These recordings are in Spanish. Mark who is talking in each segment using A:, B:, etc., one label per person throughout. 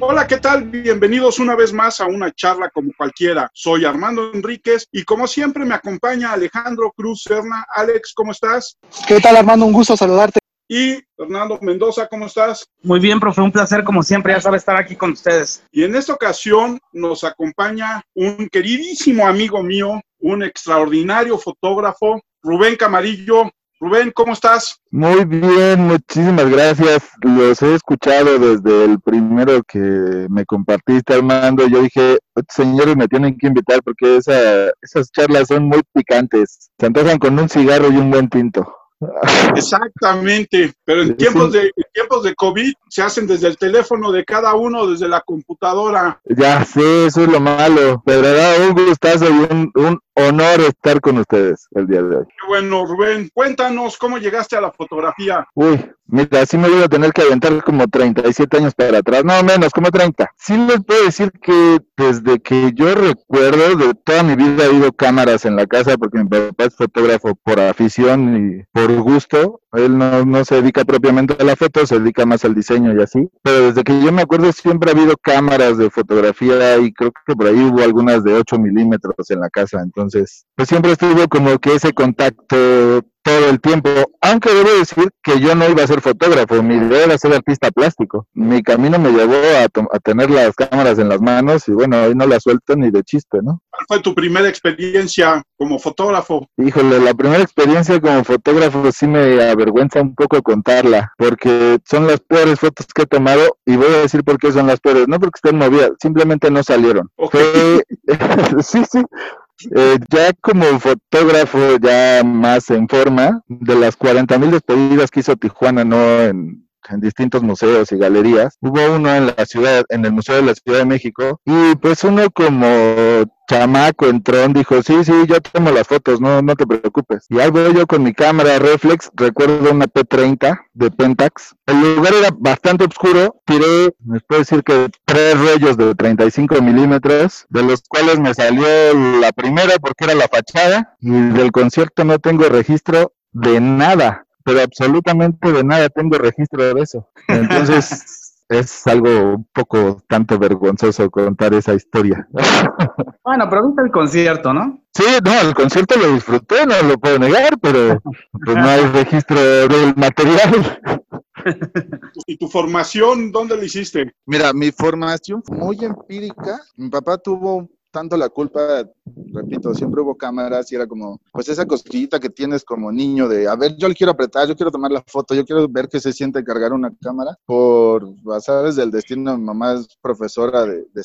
A: Hola, ¿qué tal? Bienvenidos una vez más a una charla como cualquiera. Soy Armando Enríquez y como siempre me acompaña Alejandro Cruz Serna. Alex, ¿cómo estás?
B: ¿Qué tal, Armando? Un gusto saludarte.
A: Y Fernando Mendoza, ¿cómo estás?
C: Muy bien, profe, un placer como siempre, ya sabe estar aquí con ustedes.
A: Y en esta ocasión nos acompaña un queridísimo amigo mío, un extraordinario fotógrafo, Rubén Camarillo. Rubén, ¿cómo estás?
D: Muy bien, muchísimas gracias. Los he escuchado desde el primero que me compartiste, Armando. Yo dije, señores, me tienen que invitar porque esa, esas charlas son muy picantes. Se antojan con un cigarro y un buen tinto.
A: Exactamente, pero en tiempos de en tiempos de COVID se hacen desde el teléfono de cada uno, desde la computadora.
D: Ya sé, eso es lo malo. De verdad, un gustazo y un, un honor estar con ustedes el día de hoy.
A: Qué bueno, Rubén, cuéntanos cómo llegaste a la fotografía.
D: Uy, mira, sí me voy a tener que aventar como 37 años para atrás, no menos, como 30. Sí les puedo decir que desde que yo recuerdo, de toda mi vida ha habido cámaras en la casa porque mi papá es fotógrafo por afición y por gusto. Él no, no se dedica propiamente a la foto, se dedica más al diseño y así. Pero desde que yo me acuerdo siempre ha habido cámaras de fotografía y creo que por ahí hubo algunas de 8 milímetros en la casa. Entonces, pues siempre estuvo como que ese contacto todo el tiempo, aunque debo decir que yo no iba a ser fotógrafo, mi idea era ser artista plástico. Mi camino me llevó a, a tener las cámaras en las manos y bueno, hoy no las suelto ni de chiste, ¿no?
A: ¿Cuál fue tu primera experiencia como fotógrafo?
D: Híjole, la primera experiencia como fotógrafo sí me avergüenza un poco contarla, porque son las peores fotos que he tomado y voy a decir por qué son las peores, no porque estén movidas, simplemente no salieron.
A: Okay.
D: Fue... sí, sí, eh, ya como fotógrafo, ya más en forma, de las 40 mil despedidas que hizo Tijuana, ¿no? En, en, distintos museos y galerías, hubo uno en la ciudad, en el Museo de la Ciudad de México, y pues uno como chamaco entró, dijo, sí, sí, yo tomo las fotos, no, no te preocupes. Y ahí voy yo con mi cámara reflex, recuerdo una P30 de Pentax. El lugar era bastante oscuro, tiré, les puedo decir que tres rollos de 35 milímetros, de los cuales me salió la primera porque era la fachada, y del concierto no tengo registro de nada, pero absolutamente de nada tengo registro de eso. Entonces... es algo un poco tanto vergonzoso contar esa historia.
C: Bueno, pero el concierto, ¿no?
D: Sí, no, el concierto lo disfruté, no lo puedo negar, pero pues no hay registro del material.
A: ¿Y tu formación dónde la hiciste?
D: Mira, mi formación fue muy empírica. Mi papá tuvo tanto la culpa, repito, siempre hubo cámaras y era como, pues esa cosquillita que tienes como niño de, a ver, yo le quiero apretar, yo quiero tomar la foto, yo quiero ver qué se siente cargar una cámara. Por basadas del destino, mi mamá es profesora de, de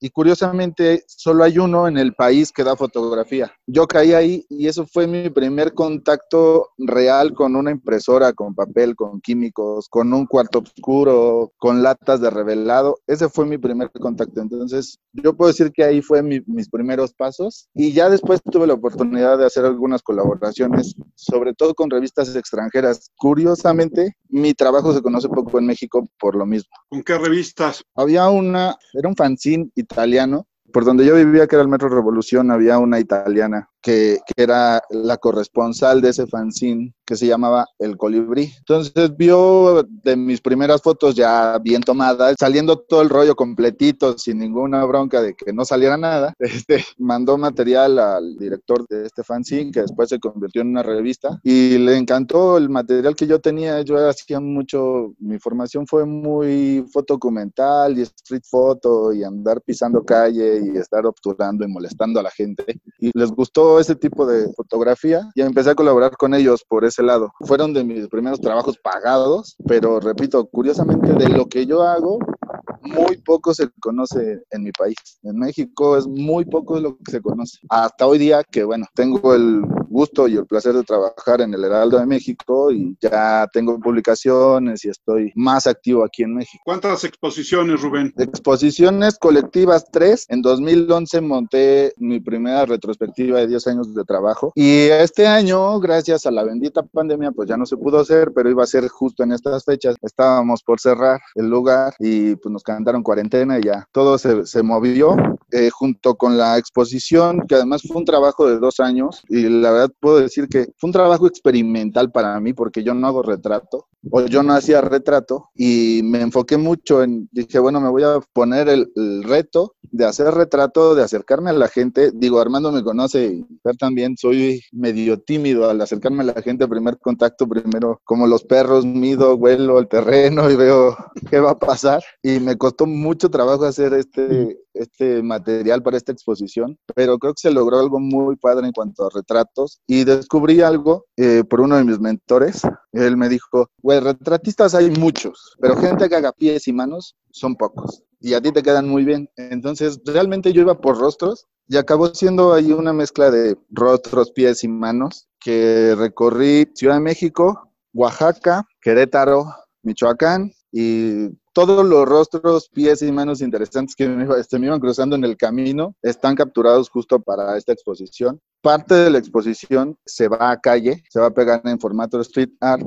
D: y curiosamente solo hay uno en el país que da fotografía. Yo caí ahí y eso fue mi primer contacto real con una impresora, con papel, con químicos, con un cuarto oscuro, con latas de revelado. Ese fue mi primer contacto. Entonces, yo puedo decir que ahí fue mi, mis primeros pasos y ya después tuve la oportunidad de hacer algunas colaboraciones, sobre todo con revistas extranjeras. Curiosamente, mi trabajo se conoce poco en México por lo mismo.
A: ¿Con qué revistas?
D: Había una, era un fanzine italiano. Por donde yo vivía, que era el Metro Revolución, había una italiana que, que, era la corresponsal de ese fanzine que se llamaba El Colibrí. Entonces vio de mis primeras fotos ya bien tomadas, saliendo todo el rollo completito, sin ninguna bronca de que no saliera nada. Este, mandó material al director de este fanzine, que después se convirtió en una revista, y le encantó el material que yo tenía. Yo hacía mucho, mi formación fue muy fotodocumental y street photo y andar pisando calle y estar obturando y molestando a la gente. Y les gustó ese tipo de fotografía y empecé a colaborar con ellos por ese lado. Fueron de mis primeros trabajos pagados, pero repito, curiosamente de lo que yo hago, muy poco se conoce en mi país. En México es muy poco lo que se conoce. Hasta hoy día que, bueno, tengo el gusto y el placer de trabajar en el Heraldo de México y ya tengo publicaciones y estoy más activo aquí en México.
A: ¿Cuántas exposiciones, Rubén?
D: Exposiciones colectivas, tres. En 2011 monté mi primera retrospectiva de 10 años de trabajo y este año, gracias a la bendita pandemia, pues ya no se pudo hacer, pero iba a ser justo en estas fechas. Estábamos por cerrar el lugar y pues nos cantaron cuarentena y ya todo se, se movió eh, junto con la exposición, que además fue un trabajo de dos años y la verdad puedo decir que fue un trabajo experimental para mí porque yo no hago retrato. O yo no hacía retrato y me enfoqué mucho en, dije, bueno, me voy a poner el, reto de hacer retrato, de acercarme a la gente. Digo, Armando me conoce y también, soy medio tímido al acercarme a la gente, primer contacto, primero como los perros, mido, vuelo el terreno y veo qué va a pasar. Y me costó mucho trabajo hacer este, este material para esta exposición, pero creo que se logró algo muy padre en cuanto a retratos y descubrí algo eh, por uno de mis mentores. Él me dijo, güey, retratistas hay muchos, pero gente que haga pies y manos son pocos y a ti te quedan muy bien. Entonces, realmente yo iba por rostros y acabó siendo ahí una mezcla de rostros, pies y manos que recorrí Ciudad de México, Oaxaca, Querétaro, Michoacán y todos los rostros, pies y manos interesantes que me, este, iban cruzando en el camino están capturados justo para esta exposición. Parte de la exposición se va a calle, se va a pegar en formato street art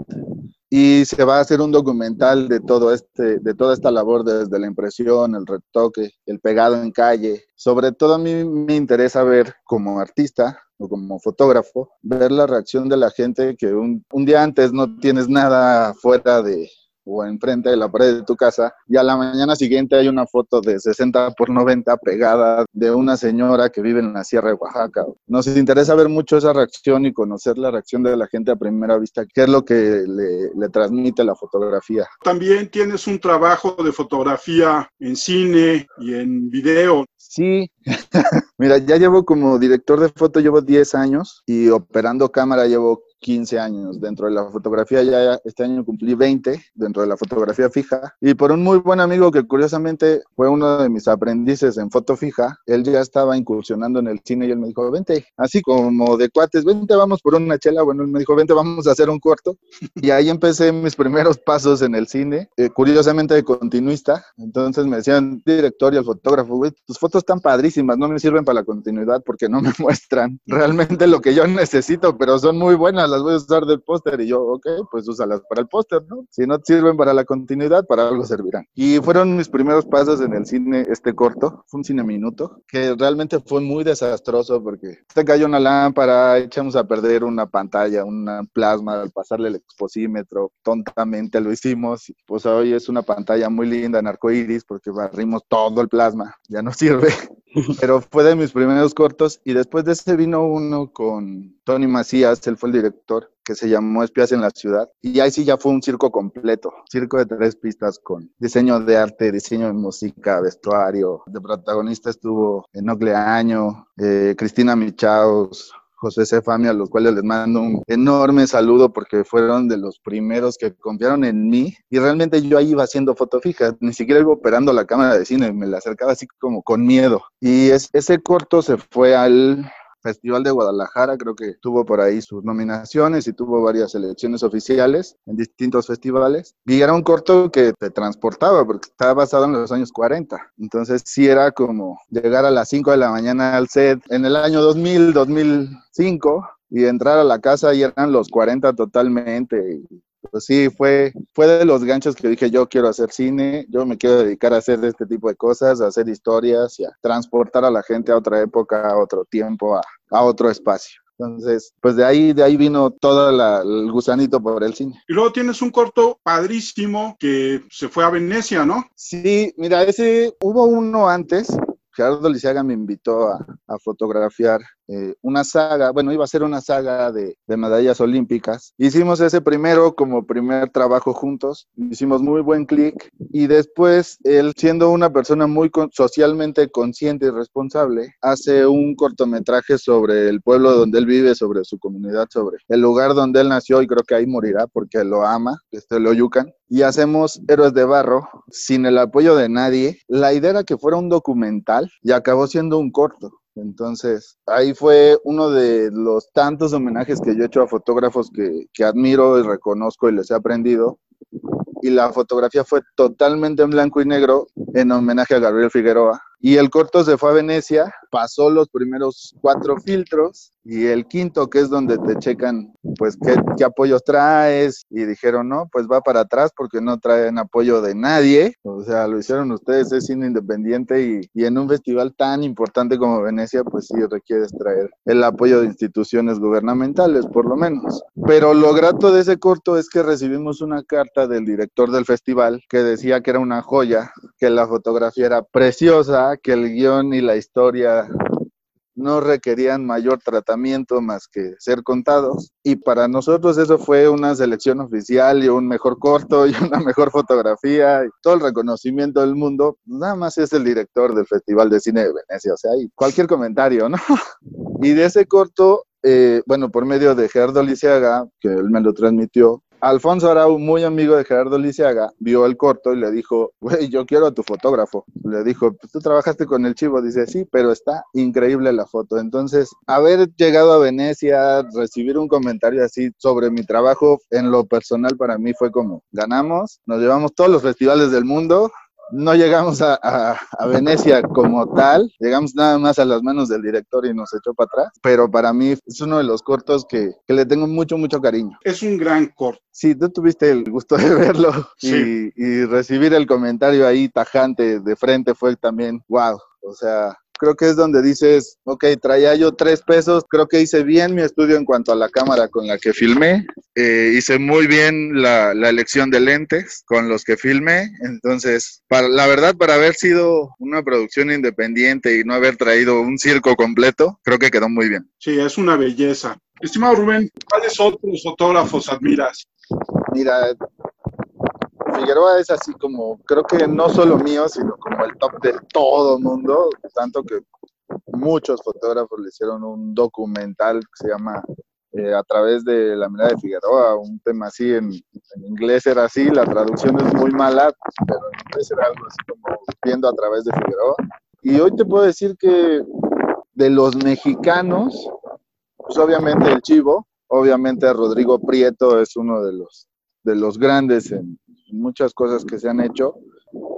D: y se va a hacer un documental de todo este, de toda esta labor desde la impresión, el retoque, el pegado en calle. Sobre todo a mí me interesa ver como artista o como fotógrafo, ver la reacción de la gente que un, un día antes no tienes nada fuera de, o enfrente de la pared de tu casa y a la mañana siguiente hay una foto de 60 por 90 pegada de una señora que vive en la Sierra de Oaxaca. Nos interesa ver mucho esa reacción y conocer la reacción de la gente a primera vista, qué es lo que le, le transmite la fotografía.
A: También tienes un trabajo de fotografía en cine y en video.
D: Sí, mira, ya llevo como director de foto, llevo 10 años y operando cámara llevo 15 años. Dentro de la fotografía ya este año cumplí 20 dentro de la fotografía fija. Y por un muy buen amigo que curiosamente fue uno de mis aprendices en foto fija, él ya estaba incursionando en el cine y él me dijo, vente, así como de cuates, vente, vamos por una chela. Bueno, él me dijo, vente, vamos a hacer un corto. Y ahí empecé mis primeros pasos en el cine, eh, curiosamente de continuista. Entonces me decían, director y el fotógrafo, güey, tus fotos están padrísimas, no me sirven para la continuidad porque no me muestran realmente lo que yo necesito, pero son muy buenas las voy a usar del póster. Y yo, ok, pues úsalas para el póster, ¿no? Si no sirven para la continuidad, para algo servirán. Y fueron mis primeros pasos en el cine, este corto, fue un cine minuto, que realmente fue muy desastroso porque se cayó una lámpara, echamos a perder una pantalla, una plasma al pasarle el exposímetro, tontamente lo hicimos. Pues hoy es una pantalla muy linda en arcoiris porque barrimos todo el plasma, ya no sirve. Pero fue de mis primeros cortos y después de ese vino uno con Tony Macías, él fue el director, que se llamó Espías en la Ciudad. Y ahí sí ya fue un circo completo, circo de tres pistas con diseño de arte, diseño de música, vestuario. De protagonista estuvo Enocle Año, eh, Cristina Michaus, José Cefami, a los cuales les mando un enorme saludo porque fueron de los primeros que confiaron en mí y realmente yo ahí iba haciendo foto fija, ni siquiera iba operando la cámara de cine, me la acercaba así como con miedo. Y ese corto se fue al Festival de Guadalajara, creo que tuvo por ahí sus nominaciones y tuvo varias selecciones oficiales en distintos festivales. Y era un corto que te transportaba porque estaba basado en los años 40. Entonces sí era como llegar a las 5 de la mañana al set en el año 2000, 2005 y entrar a la casa y eran los 40 totalmente pues sí, fue, fue de los ganchos que dije, yo quiero hacer cine, yo me quiero dedicar a hacer este tipo de cosas, a hacer historias y a transportar a la gente a otra época, a otro tiempo, a, a otro espacio. Entonces, pues de ahí, de ahí vino todo el gusanito por el cine.
A: Y luego tienes un corto padrísimo que se fue a Venecia, ¿no?
D: Sí, mira, ese hubo uno antes. Gerardo Lisiaga me invitó a, a fotografiar eh, una saga, bueno, iba a ser una saga de, medallas olímpicas. Hicimos ese primero como primer trabajo juntos, hicimos muy buen clic y después él, siendo una persona muy socialmente consciente y responsable, hace un cortometraje sobre el pueblo donde él vive, sobre su comunidad, sobre el lugar donde él nació y creo que ahí morirá porque lo ama, este lo yucan. Y hacemos Héroes de Barro sin el apoyo de nadie. La idea era que fuera un documental y acabó siendo un corto. Entonces, ahí fue uno de los tantos homenajes que yo he hecho a fotógrafos que, que admiro y reconozco y les he aprendido. Y la fotografía fue totalmente en blanco y negro en homenaje a Gabriel Figueroa, Y el corto se fue a Venecia, pasó los primeros cuatro filtros y el quinto, que es donde te checan, pues, qué, qué, apoyos traes. Y dijeron, no, pues va para atrás porque no traen apoyo de nadie. O sea, lo hicieron ustedes, es cine independiente y, y en un festival tan importante como Venecia, pues sí requieres traer el apoyo de instituciones gubernamentales, por lo menos. Pero lo grato de ese corto es que recibimos una carta del director del festival que decía que era una joya, que la fotografía era preciosa, que el guion y la historia no requerían mayor tratamiento más que ser contados. Y para nosotros eso fue una selección oficial y un mejor corto y una mejor fotografía y todo el reconocimiento del mundo. Nada más es el director del Festival de Cine de Venecia, o sea, y cualquier comentario, ¿no? Y de ese corto, eh, bueno, por medio de Gerardo Lisiaga, que él me lo transmitió, Alfonso Arau, muy amigo de Gerardo Lisiaga, vio el corto y le dijo, güey, yo quiero a tu fotógrafo. Le dijo, pues tú trabajaste con el chivo. Dice, sí, pero está increíble la foto. Entonces, haber llegado a Venecia, recibir un comentario así sobre mi trabajo en lo personal para mí fue como, ganamos, nos llevamos todos los festivales del mundo, no llegamos a, a, a, Venecia como tal, llegamos nada más a las manos del director y nos echó para atrás, pero para mí es uno de los cortos que, que le tengo mucho, mucho cariño.
A: Es un gran corto.
D: Sí, tú tuviste el gusto de verlo
A: sí.
D: y, y recibir el comentario ahí tajante de frente fue también, wow, o sea, creo que es donde dices, ok, traía yo tres pesos, creo que hice bien mi estudio en cuanto a la cámara con la que filmé, eh, hice muy bien la, la, elección de lentes con los que filmé, entonces, para, la verdad, para haber sido una producción independiente y no haber traído un circo completo, creo que quedó muy bien.
A: Sí, es una belleza. Estimado Rubén, ¿cuáles otros fotógrafos admiras?
D: Mira, Figueroa es así como, creo que no solo mío, sino como el top de todo mundo, tanto que muchos fotógrafos le hicieron un documental que se llama eh, A través de la mirada de Figueroa, un tema así, en, en, inglés era así, la traducción es muy mala, pero en inglés era algo así como viendo a través de Figueroa. Y hoy te puedo decir que de los mexicanos, pues obviamente el Chivo, obviamente Rodrigo Prieto es uno de los, de los grandes en, muchas cosas que se han hecho,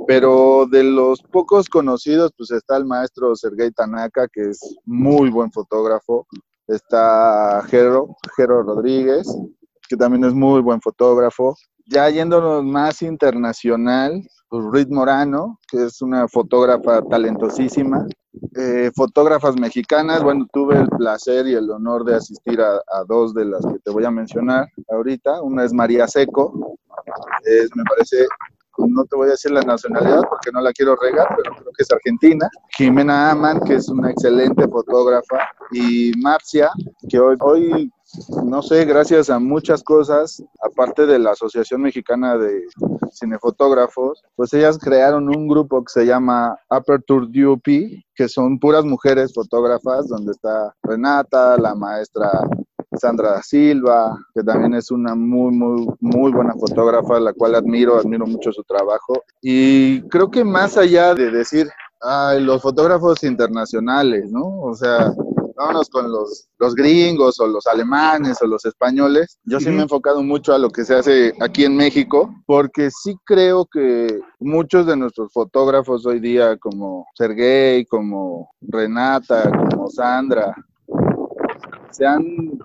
D: pero de los pocos conocidos, pues está el maestro Sergei Tanaka, que es muy buen fotógrafo, está Jero, Jero Rodríguez, que también es muy buen fotógrafo. Ya yéndonos más internacional, pues Ruth Morano, que es una fotógrafa talentosísima. Eh, fotógrafas mexicanas, bueno, tuve el placer y el honor de asistir a, a, dos de las que te voy a mencionar ahorita. Una es María Seco, es, me parece, no te voy a decir la nacionalidad porque no la quiero regar, pero creo que es argentina. Jimena Aman, que es una excelente fotógrafa, y Marcia, que hoy, no sé, gracias a muchas cosas, aparte de la Asociación Mexicana de Cinefotógrafos, pues ellas crearon un grupo que se llama Aperture DUP, que son puras mujeres fotógrafas, donde está Renata, la maestra Sandra da Silva, que también es una muy, muy, muy buena fotógrafa, la cual admiro, admiro mucho su trabajo. Y creo que más allá de decir, ay, los fotógrafos internacionales, ¿no? O sea, vámonos con los, los gringos o los alemanes o los españoles. Yo sí uh -huh. me he enfocado mucho a lo que se hace aquí en México, porque sí creo que muchos de nuestros fotógrafos hoy día, como Sergey, como Renata, como Sandra, se han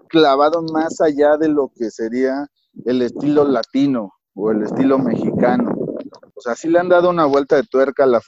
D: clavado más allá de lo que sería el estilo latino o el estilo mexicano. O sea, sí le han dado una vuelta de tuerca a la,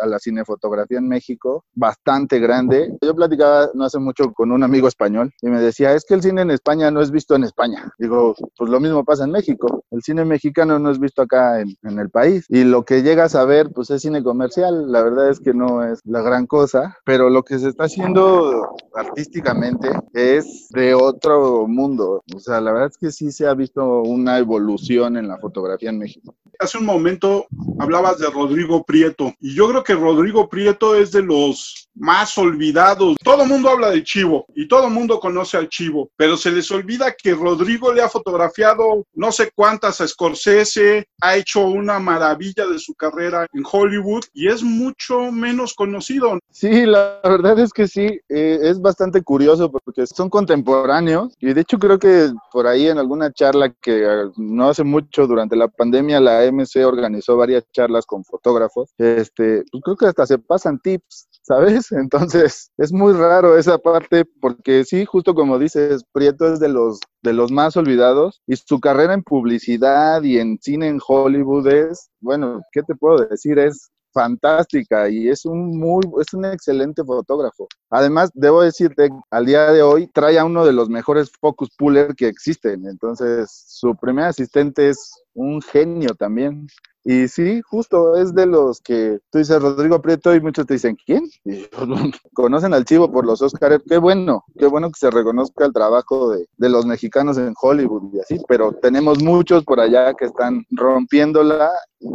D: a la cinefotografía en México, bastante grande. Yo platicaba no hace mucho con un amigo español y me decía, es que el cine en España no es visto en España. Digo, pues lo mismo pasa en México. El cine mexicano no es visto acá en, en el país. Y lo que llegas a ver, pues es cine comercial. La verdad es que no es la gran cosa, pero lo que se está haciendo artísticamente es de otro mundo. O sea, la verdad es que sí se ha visto una evolución en la fotografía en México.
A: Hace un momento hablabas de Rodrigo Prieto y yo creo que Rodrigo Prieto es de los más olvidados. Todo el mundo habla de Chivo y todo el mundo conoce al Chivo, pero se les olvida que Rodrigo le ha fotografiado no sé cuántas a Scorsese, ha hecho una maravilla de su carrera en Hollywood y es mucho menos conocido.
D: Sí, la verdad es que sí, eh, es bastante curioso porque son contemporáneos y de hecho creo que por ahí en alguna charla que no hace mucho durante la pandemia la MC organizó varias charlas con fotógrafos, este, pues creo que hasta se pasan tips, ¿sabes? Entonces, es muy raro esa parte porque sí, justo como dices, Prieto es de los de los más olvidados y su carrera en publicidad y en cine en Hollywood es, bueno, ¿qué te puedo decir? Es fantástica y es un muy es un excelente fotógrafo. Además, debo decirte, al día de hoy trae a uno de los mejores focus puller que existen. Entonces, su primer asistente es un genio también. Y sí, justo es de los que tú dices Rodrigo Prieto y muchos te dicen, ¿quién? Conocen al chivo por los Oscars. Qué bueno, qué bueno que se reconozca el trabajo de, de, los mexicanos en Hollywood y así, pero tenemos muchos por allá que están rompiéndola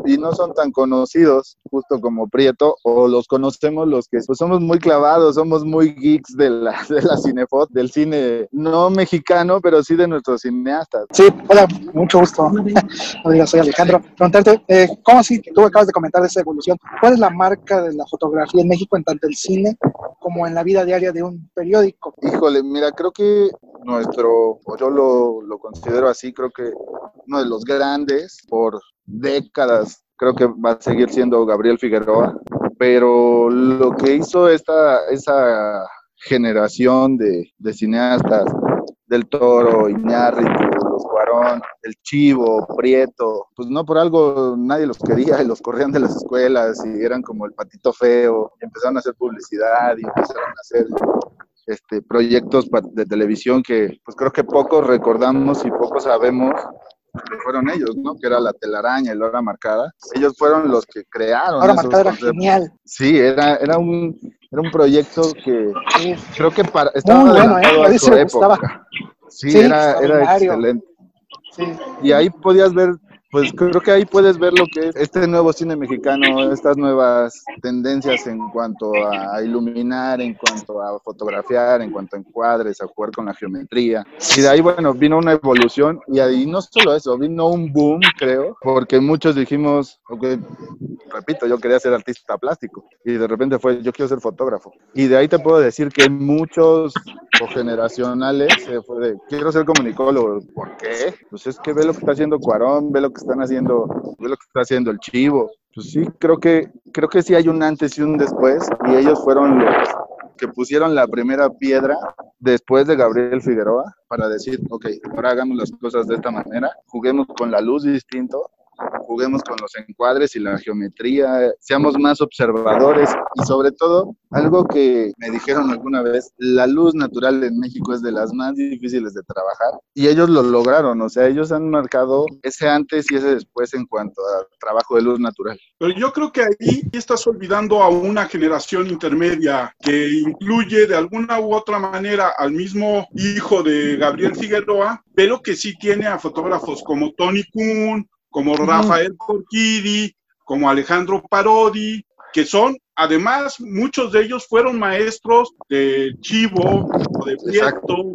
D: y no son tan conocidos, justo como Prieto, o los conocemos los que pues, somos muy clavados, somos muy geeks de la, de la cinefot, del cine no mexicano, pero sí de nuestros cineastas.
B: Sí, hola, mucho gusto. soy Alejandro. Preguntarte, eh, ¿cómo así? Tú acabas de comentar de esa evolución. ¿Cuál es la marca de la fotografía en México en tanto el cine como en la vida diaria de un periódico?
D: Híjole, mira, creo que nuestro, yo lo, lo considero así, creo que uno de los grandes por décadas, creo que va a seguir siendo Gabriel Figueroa, pero lo que hizo esta, esa generación de, de cineastas, del Toro, Iñárritu, Cuarón, el Chivo, Prieto, pues no por algo nadie los quería y los corrían de las escuelas y eran como el patito feo, y empezaron a hacer publicidad y empezaron a hacer este, proyectos de televisión que pues creo que pocos recordamos y pocos sabemos que fueron ellos, ¿no? Que era la telaraña y la hora marcada. Ellos fueron los que crearon.
B: La hora marcada era genial.
D: Sí, era, era, un, era un proyecto que creo que para, estaba
B: Muy bueno, ¿eh?
D: a su época. Sí, sí, era, era excelente. Sí. Y ahí podías ver pues creo que ahí puedes ver lo que es este nuevo cine mexicano, estas nuevas tendencias en cuanto a iluminar, en cuanto a fotografiar, en cuanto a encuadres, a jugar con la geometría. Y de ahí, bueno, vino una evolución y ahí no solo eso, vino un boom, creo, porque muchos dijimos, repito, yo quería ser artista plástico y de repente fue, yo quiero ser fotógrafo. Y de ahí te puedo decir que muchos generacionales se fue de, quiero ser comunicólogo. ¿Por qué? Pues es que ve lo que está haciendo Cuarón, ve lo que están haciendo, ve lo que está haciendo el Chivo. Pues sí, creo que, creo que sí hay un antes y un después, y ellos fueron los que pusieron la primera piedra después de Gabriel Figueroa para decir, ok, ahora hagamos las cosas de esta manera, juguemos con la luz distinto, juguemos con los encuadres y la geometría, seamos más observadores y sobre todo, algo que me dijeron alguna vez, la luz natural en México es de las más difíciles de trabajar y ellos lo lograron, o sea, ellos han marcado ese antes y ese después en cuanto al trabajo de luz natural.
A: Pero yo creo que ahí estás olvidando a una generación intermedia que incluye de alguna u otra manera al mismo hijo de Gabriel Figueroa, pero que sí tiene a fotógrafos como Tony Kuhn, como Rafael Porquidi, como Alejandro Parodi, que son, además, muchos de ellos fueron maestros de Chivo o de Prieto.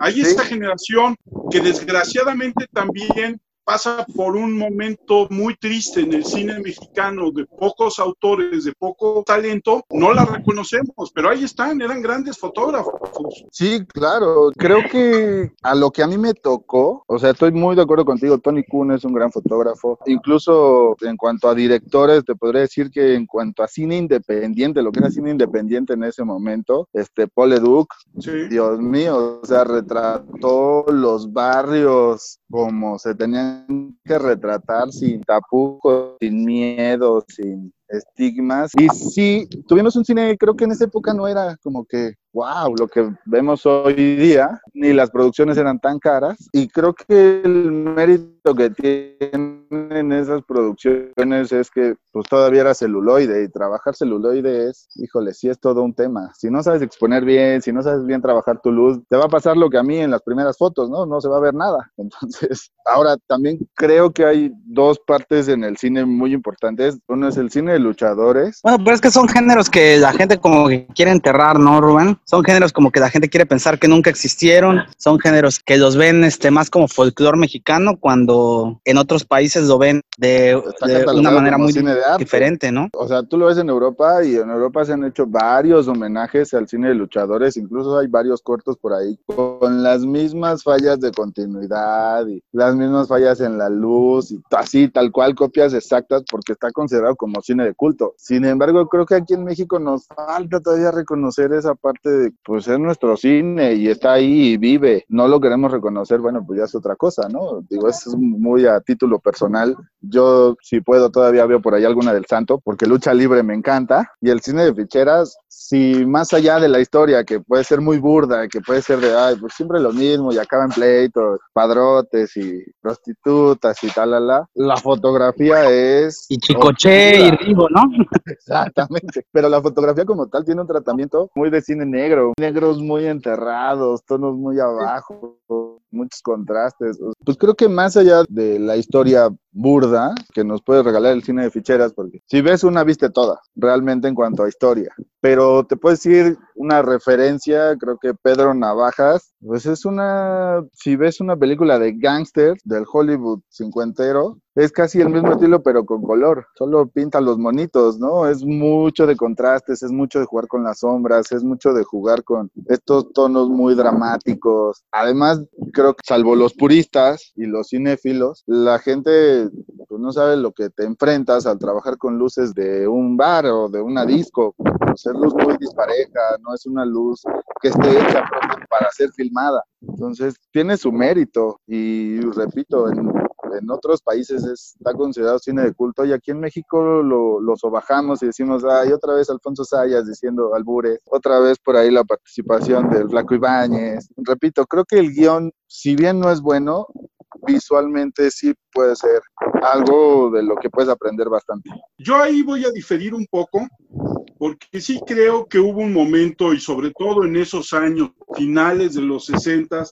A: Hay esta generación que desgraciadamente también pasa por un momento muy triste en el cine mexicano de pocos autores, de poco talento, no la reconocemos, pero ahí están, eran grandes fotógrafos.
D: Sí, claro, creo que a lo que a mí me tocó, o sea, estoy muy de acuerdo contigo, Tony Kuhn es un gran fotógrafo, incluso en cuanto a directores, te podría decir que en cuanto a cine independiente, lo que era cine independiente en ese momento, este Paul Leduc, Dios mío, o sea, retrató los barrios como se tenían que retratar sin tapujos, sin miedo, sin estigmas. Y sí, tuvimos un cine, creo que en esa época no era como que, wow, lo que vemos hoy día, ni las producciones eran tan caras. Y creo que el mérito que tienen esas producciones es que pues todavía era celuloide y trabajar celuloide es, híjole, sí es todo un tema. Si no sabes exponer bien, si no sabes bien trabajar tu luz, te va a pasar lo que a mí en las primeras fotos, ¿no? No se va a ver nada. Entonces, ahora también creo que hay dos partes en el cine muy importantes. Uno es el cine luchadores.
C: Bueno, pero es que son géneros que la gente como que quiere enterrar, ¿no, Rubén? Son géneros como que la gente quiere pensar que nunca existieron, son géneros que los ven este más como folclore mexicano cuando en otros países lo ven de, de una manera muy diferente, ¿no?
D: O sea, tú lo ves en Europa y en Europa se han hecho varios homenajes al cine de luchadores, incluso hay varios cortos por ahí con las mismas fallas de continuidad y las mismas fallas en la luz y así, tal cual, copias exactas porque está considerado como cine de culto. Sin embargo, creo que aquí en México nos falta todavía reconocer esa parte de, pues es nuestro cine y está ahí y vive. No lo queremos reconocer, bueno, pues ya es otra cosa, ¿no? Digo, es muy a título personal. Yo, si puedo, todavía veo por ahí alguna del Santo, porque lucha libre me encanta. Y el cine de ficheras, si más allá de la historia, que puede ser muy burda, que puede ser de, ay, pues siempre lo mismo y acaban pleitos, padrotes y prostitutas y tal, la, la, la fotografía es...
C: Y Chicoche y
D: Exactamente. Pero la fotografía como tal tiene un tratamiento muy de cine negro, negros muy enterrados, tonos muy abajo, muchos contrastes. Pues creo que más allá de la historia burda que nos puede regalar el cine de ficheras, porque si ves una, viste toda, realmente en cuanto a historia. Pero te puedo decir una referencia, creo que Pedro Navajas, pues es una, si ves una película de gangster del Hollywood cincuentero, es casi el mismo estilo, pero con color. Solo pinta los monitos, ¿no? Es mucho de contrastes, es mucho de jugar con las sombras, es mucho de jugar con estos tonos muy dramáticos. Además, creo que salvo los puristas y los cinéfilos, la gente pues, no sabe lo que te enfrentas al trabajar con luces de un bar o de una disco. Pues es luz muy dispareja, no es una luz que esté hecha para ser filmada. Entonces, tiene su mérito y repito, en, otros países es- está considerado cine de culto y aquí en México lo, lo sobajamos y decimos, ay, otra vez Alfonso Sayas diciendo albures, otra vez por ahí la participación del Flaco Ibáñez. Repito, creo que el guion, si bien no es bueno, visualmente sí puede ser algo de lo que puedes aprender bastante.
A: Yo ahí voy a diferir un poco, porque sí creo que hubo un momento, y sobre todo en esos años finales de los 60,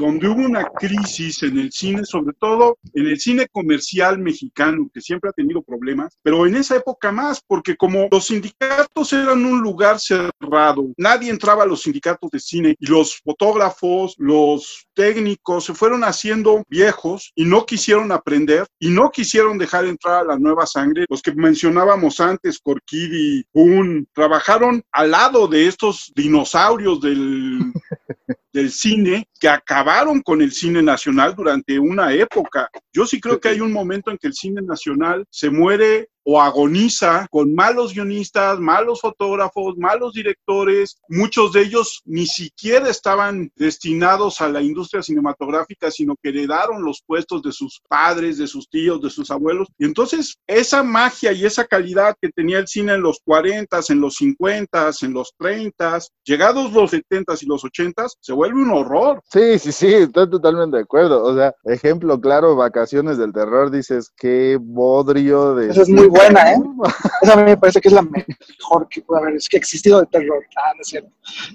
A: donde hubo una crisis en el cine, sobre todo en el cine comercial mexicano, que siempre ha tenido problemas, pero en esa época más, porque como los sindicatos eran un lugar cerrado, nadie entraba a los sindicatos de cine y los fotógrafos, los técnicos se fueron haciendo viejos y no quisieron aprender y no quisieron dejar entrar a la nueva sangre. Los que mencionábamos antes, Corkidi, Boone, trabajaron al lado de estos dinosaurios del del cine que acabaron con el cine nacional durante una época. Yo sí creo que hay un momento en que el cine nacional se muere o agoniza con malos guionistas, malos fotógrafos, malos directores. Muchos de ellos ni siquiera estaban destinados a la industria cinematográfica, sino que heredaron los puestos de sus padres, de sus tíos, de sus abuelos. Y entonces esa magia y esa calidad que tenía el cine en los 40, en los 50, en los 30, llegados los 70 y los 80, se vuelve un horror.
D: Sí, sí, sí, estoy totalmente de acuerdo. O sea, ejemplo claro, Vacaciones del Terror, dices, qué bodrio de...
B: Esa es muy buena, ¿eh? Esa a mí me parece que es la mejor que puede haber es que ha existido de terror. Ah, no es cierto.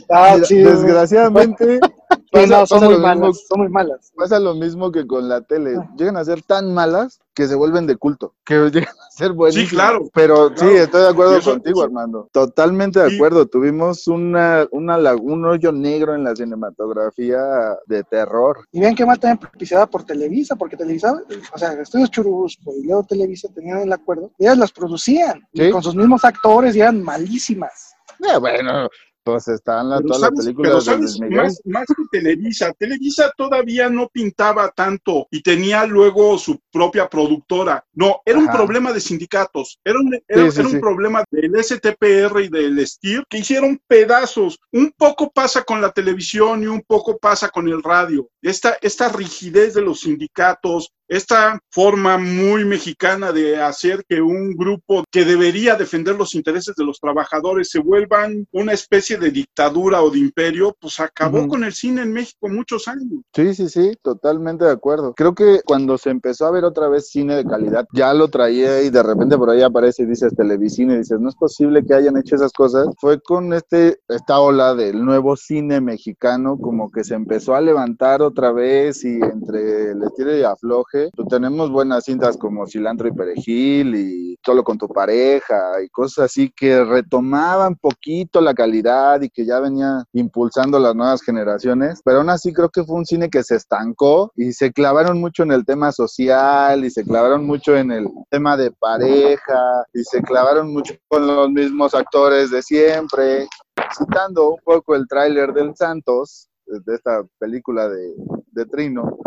B: Ah, sí,
D: Desgraciadamente, pasa-
B: no, son muy
D: lo mismo-
B: malas, son muy malas.
D: pasa lo mismo que con la tele. Llegan a ser tan malas que se vuelven de culto, que llegan a ser buenísimas.
A: claro,
D: Pero sí, estoy de acuerdo
A: eso-
D: contigo, Armando. Totalmente de
A: Sí.
D: acuerdo. Tuvimos una, una, un hoyo negro en la cinematografía de terror.
B: Y bien que mal también propiciada por Televisa, porque Televisa, o sea, Estudios Churubusco y luego Televisa tenían el acuerdo, ellas las producían, y
D: Sí.
B: con sus mismos actores y eran malísimas.
D: Eh, bueno, pues están la- todas las películas de Luis Miguel.
A: más, más que Televisa, Televisa todavía no pintaba tanto y tenía luego su propia productora. No, era un problema de sindicatos, era un, era,
D: sí,
A: era
D: sí.
A: un problema del STPR y del STIR que hicieron pedazos. Un poco pasa con la televisión y un poco pasa con el radio. Esta, esta rigidez de los sindicatos, esta forma muy mexicana de hacer que un grupo que debería defender los intereses de los trabajadores se vuelvan una especie de dictadura o de imperio, pues acabó con el cine en México muchos años.
D: Sí, sí, sí, totalmente de acuerdo. Creo que cuando se empezó a ver otra vez cine de calidad, ya lo traía y de repente por ahí aparece y dices televisión y dices, no es posible que hayan hecho esas cosas. Fue con este, esta ola del nuevo cine mexicano, como que se empezó a levantar otra vez y entre el estilo y afloje auge, pues tenemos buenas cintas como Cilantro y Perejil y Solo con tu pareja y cosas así que retomaban poquito la calidad y que ya venía impulsando las nuevas generaciones, pero aún así creo que fue un cine que se estancó y se clavaron mucho en el tema social y se clavaron mucho en el tema de pareja y se clavaron mucho con los mismos actores de siempre. Citando un poco el tráiler del Santos, de esta película de, de Trino,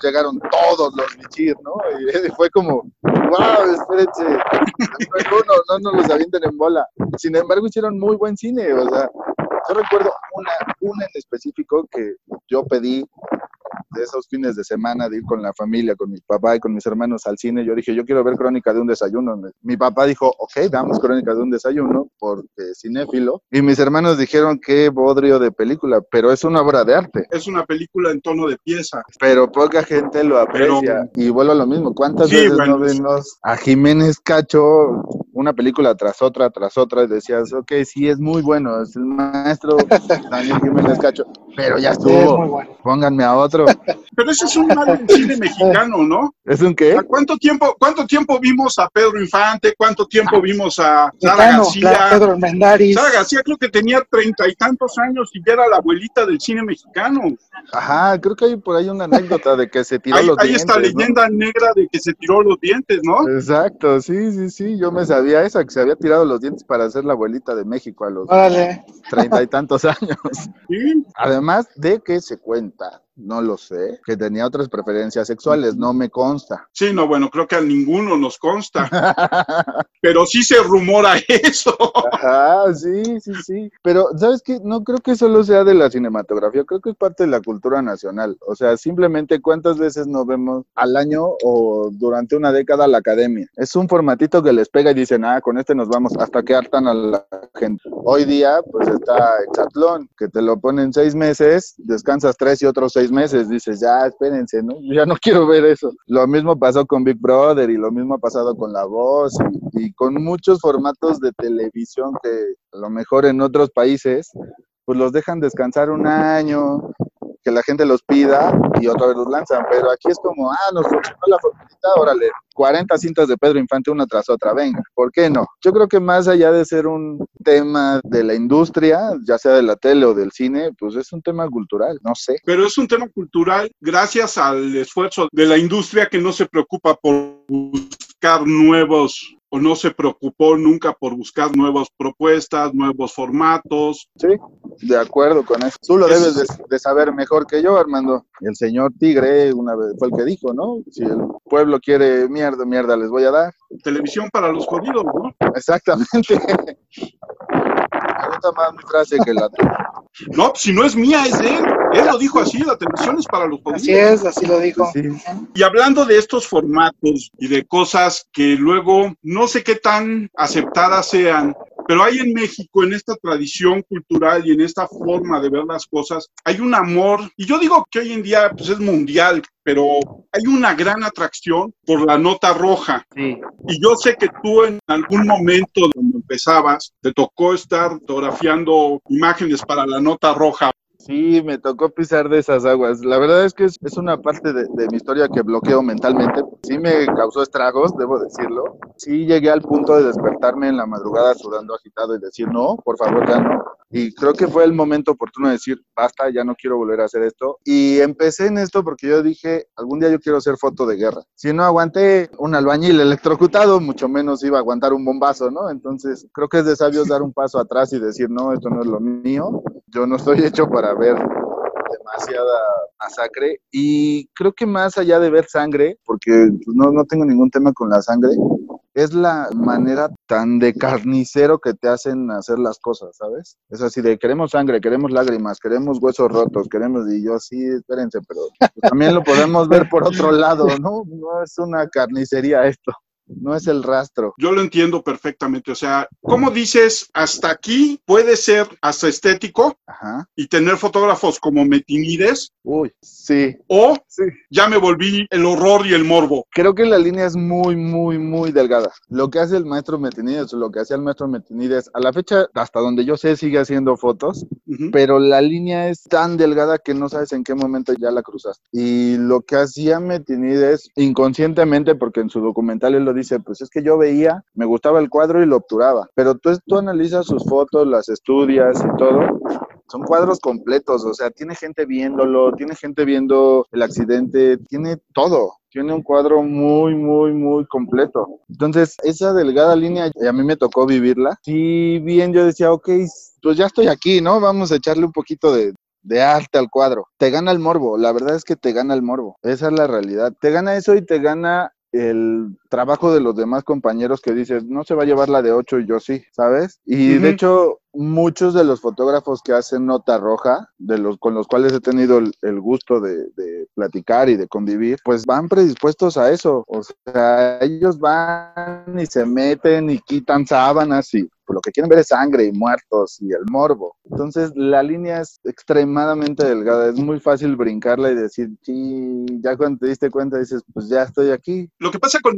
D: pues llegaron todos los Michir, ¿no? Y fue como, wow, espérense, no, no, no los avienten en bola. Sin embargo, hicieron muy buen cine, o sea, yo recuerdo una, una en específico que yo pedí de esos fines de semana de ir con la familia, con mi papá y con mis hermanos al cine, yo dije, yo quiero ver Crónica de un desayuno. Mi papá dijo, ok, damos Crónica de un desayuno, porque cinéfilo. Y mis hermanos dijeron, qué bodrio de película, pero es una obra de arte.
A: Es una película en tono de pieza.
D: Pero poca gente lo aprecia. y vuelvo a lo mismo, ¿cuántas veces no vemos a Jiménez Cacho una película tras otra, tras otra, y decías, ok, sí, es muy bueno, es el maestro Daniel Jiménez Cacho, pero ya estuvo, pónganme a otro.
A: Pero ese es un mal cine mexicano, ¿no?
D: ¿Es un qué?
A: ¿Cuánto tiempo, cuánto tiempo vimos a Pedro Infante? ¿Cuánto tiempo vimos a Sara García?
B: Pedro Mendaris.
A: Sara García creo que tenía treinta y tantos años y ya era la abuelita del cine mexicano.
D: Ajá, creo que hay por ahí una anécdota de que se tiró los
A: dientes.
D: Hay
A: esta leyenda negra de que se tiró los dientes, ¿no?
D: Exacto, sí, sí, sí, yo me sabía esa, que se había tirado los dientes para ser la abuelita de México a los treinta y tantos años.
A: ¿Sí?
D: Además de que se cuenta no lo sé, que tenía otras preferencias sexuales, no me consta.
A: Sí, no, bueno, creo que a ninguno nos consta, pero sí se rumora eso.
D: Ajá, sí, sí, sí. Pero, ¿sabes qué? No creo que solo sea de la cinematografía, creo que es parte de la cultura nacional. O sea, simplemente cuántas veces nos vemos al año o durante una década la academia. Es un formatito que les pega y dicen, ah, con este nos vamos, hasta que hartan a la gente. Hoy día, pues está Exatlón, que te lo ponen seis meses, descansas tres y otros seis meses, dices, ya, espérense, ¿no? Ya no quiero ver eso. Lo mismo pasó con Big Brother y lo mismo ha pasado con La Voz y, y con muchos formatos de televisión que a lo mejor en otros países pues los dejan descansar un año, que la gente los pida y otra vez los lanzan. Pero aquí es como, ah, nos funcionó la formulita, órale, 40 cintas de Pedro Infante una tras otra, venga, ¿por qué no? Yo creo que más allá de ser un tema de la industria, ya sea de la tele o del cine, pues es un tema cultural, no sé.
A: Pero es un tema cultural gracias al esfuerzo de la industria que no se preocupa por buscar nuevos o no se preocupó nunca por buscar nuevas propuestas, nuevos formatos.
D: Sí, de acuerdo con eso. Tú lo debes de, de, saber mejor que yo, Armando. El señor Tigre una vez fue el que dijo, ¿no? Si el pueblo quiere mierda, mierda les voy a dar.
A: Televisión para los jodidos, ¿no?
D: Exactamente. Gusta más mi frase que la tuya.
A: No, si no es mía, es de él. Él lo dijo así, la televisión es para los jodidos.
B: Así es, así lo dijo.
D: Sí.
A: Y hablando de estos formatos y de cosas que luego no sé qué tan aceptadas sean, pero hay en México, en esta tradición cultural y en esta forma de ver las cosas, hay un amor, y yo digo que hoy en día pues, es mundial, pero hay una gran atracción por la nota roja.
C: Sí.
A: Y yo sé que tú en algún momento cuando empezabas, te tocó estar fotografiando imágenes para la nota roja.
D: Sí, me tocó pisar de esas aguas. La verdad es que es, una parte de, de, mi historia que bloqueo mentalmente. Sí me causó estragos, debo decirlo. Sí llegué al punto de despertarme en la madrugada sudando agitado y decir, no, por favor, ya no. Y creo que fue el momento oportuno de decir, basta, ya no quiero volver a hacer esto. Y empecé en esto porque yo dije, algún día yo quiero hacer foto de guerra. Si no aguanté un albañil electrocutado, mucho menos iba a aguantar un bombazo, ¿no? Entonces, creo que es de sabios dar un paso atrás y decir, no, esto no es lo mío. Yo no estoy hecho para ver demasiada masacre y creo que más allá de ver sangre, porque pues, no, no tengo ningún tema con la sangre, es la manera tan de carnicero que te hacen hacer las cosas, ¿sabes? Es así de queremos sangre, queremos lágrimas, queremos huesos rotos, queremos, y yo sí, espérense, pero pues, también lo podemos ver por otro lado, ¿no? No es una carnicería esto. No es el rastro.
A: Yo lo entiendo perfectamente. O sea, ¿cómo dices hasta aquí puede ser hasta estético
D: Ajá.
A: y tener fotógrafos como Metinides?
D: Uy, sí.
A: O
D: Sí.
A: ya me volví el horror y el morbo.
D: Creo que la línea es muy, muy, muy delgada. Lo que hace el maestro Metinides, lo que hacía el maestro Metinides, a la fecha, hasta donde yo sé, sigue haciendo fotos, pero la línea es tan delgada que no sabes en qué momento ya la cruzaste. Y lo que hacía Metinides inconscientemente, porque en su documental él lo dice, pues es que yo veía, me gustaba el cuadro y lo obturaba, pero tú, tú analizas sus fotos, las estudias y todo. Son cuadros completos, o sea, tiene gente viéndolo, tiene gente viendo el accidente, tiene todo. Tiene un cuadro muy, muy, muy completo. Entonces, esa delgada línea, a mí me tocó vivirla. Si bien yo decía, ok, pues ya estoy aquí, ¿no? Vamos a echarle un poquito de, de arte al cuadro. Te gana el morbo, la verdad es que te gana el morbo. Esa es la realidad. Te gana eso y te gana el trabajo de los demás compañeros que dices, no se va a llevar la de 8 y yo sí, ¿sabes? Y de
A: Ujú.
D: hecho, muchos de los fotógrafos que hacen nota roja, de los con los cuales he tenido el, el gusto de, de platicar y de convivir, pues van predispuestos a eso. O sea, ellos van y se meten y quitan sábanas y lo que quieren ver es sangre y muertos y el morbo. Entonces, la línea es extremadamente delgada. Es muy fácil brincarla y decir, sí, ya cuando te diste cuenta dices, pues ya estoy aquí.
A: Lo que pasa con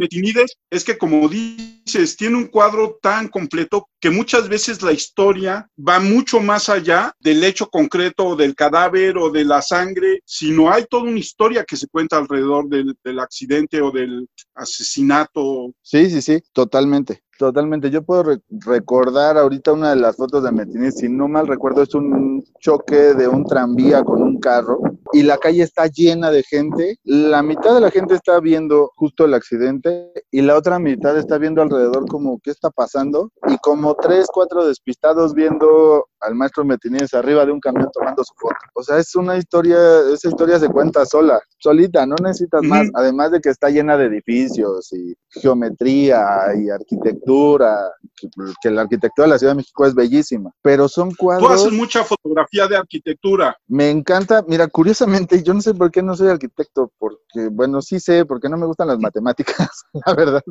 A: Es que, como dices, tiene un cuadro tan completo que muchas veces la historia va mucho más allá del hecho concreto del cadáver o de la sangre, sino hay toda una historia que se cuenta alrededor del, del accidente o del asesinato.
D: Sí, sí, sí, totalmente. Totalmente. Yo puedo re- recordar ahorita una de las fotos de Metinides, si no mal recuerdo, es un choque de un tranvía con un carro y la calle está llena de gente. La mitad de la gente está viendo justo el accidente y la otra mitad está viendo alrededor como qué está pasando y como tres, cuatro despistados viendo al maestro Metinides arriba de un camión tomando su foto. O sea, es una historia, esa historia se cuenta sola, solita, no necesitas más. Además de que está llena de edificios y geometría y arquitectura, que, que la arquitectura de la Ciudad de México es bellísima, pero son
A: Tú
D: cuadros...
A: haces mucha fotografía de arquitectura.
D: Me encanta, mira, curiosamente, yo no sé por qué no soy arquitecto, porque, bueno, sí sé, porque no me gustan las matemáticas, la verdad.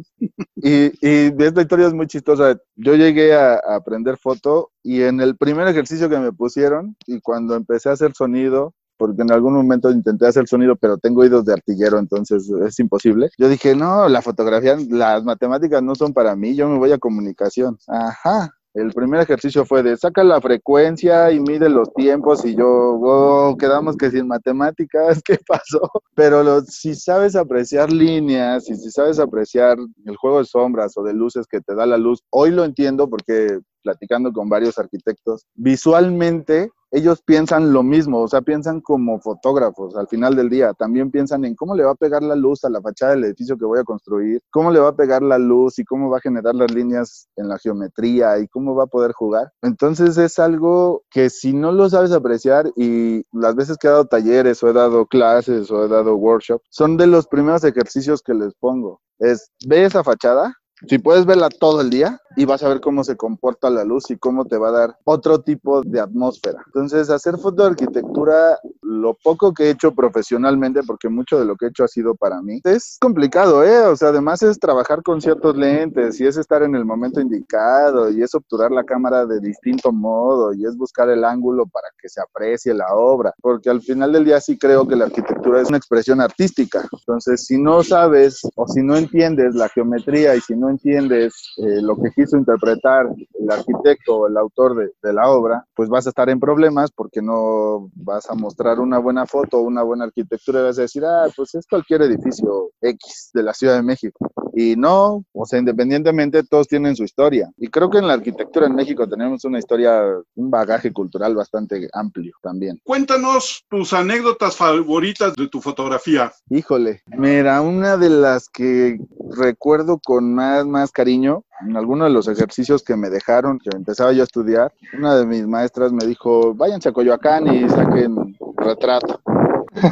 D: Y, y esta historia es muy chistosa. Yo llegué a, a aprender foto y en el primer ejercicio que me pusieron y cuando empecé a hacer sonido, porque en algún momento intenté hacer sonido, pero tengo oídos de artillero, entonces es imposible. Yo dije, no, la fotografía, las matemáticas no son para mí, yo me voy a comunicación. Ajá. El primer ejercicio fue de saca la frecuencia y mide los tiempos y yo, quedamos que sin matemáticas, ¿qué pasó? Pero lo- si sabes apreciar líneas y si sabes apreciar el juego de sombras o de luces que te da la luz, hoy lo entiendo porque platicando con varios arquitectos, visualmente ellos piensan lo mismo, o sea, piensan como fotógrafos al final del día, también piensan en cómo le va a pegar la luz a la fachada del edificio que voy a construir, cómo le va a pegar la luz y cómo va a generar las líneas en la geometría y cómo va a poder jugar. Entonces es algo que si no lo sabes apreciar y las veces que he dado talleres o he dado clases o he dado workshops, son de los primeros ejercicios que les pongo. Es, ve esa fachada, si puedes verla todo el día y vas a ver cómo se comporta la luz y cómo te va a dar otro tipo de atmósfera. Entonces, hacer foto de arquitectura, lo poco que he hecho profesionalmente, porque mucho de lo que he hecho ha sido para mí, es complicado, ¿eh? O sea, además es trabajar con ciertos lentes y es estar en el momento indicado y es obturar la cámara de distinto modo y es buscar el ángulo para que se aprecie la obra, porque al final del día sí creo que la arquitectura es una expresión artística. Entonces, si no sabes o si no entiendes la geometría y si no entiendes eh, lo que quiso interpretar el arquitecto o el autor de, de, la obra, pues vas a estar en problemas porque no vas a mostrar una buena foto una buena arquitectura y vas a decir, ah, pues es cualquier edificio X de la Ciudad de México. Y no, o sea, independientemente, todos tienen su historia. Y creo que en la arquitectura en México tenemos una historia, un bagaje cultural bastante amplio también.
A: Cuéntanos tus anécdotas favoritas de tu fotografía.
D: Híjole, mira, una de las que recuerdo con más, más cariño, en alguno de los ejercicios que me dejaron, que empezaba yo a estudiar, una de mis maestras me dijo, váyanse a Coyoacán y saquen retrato.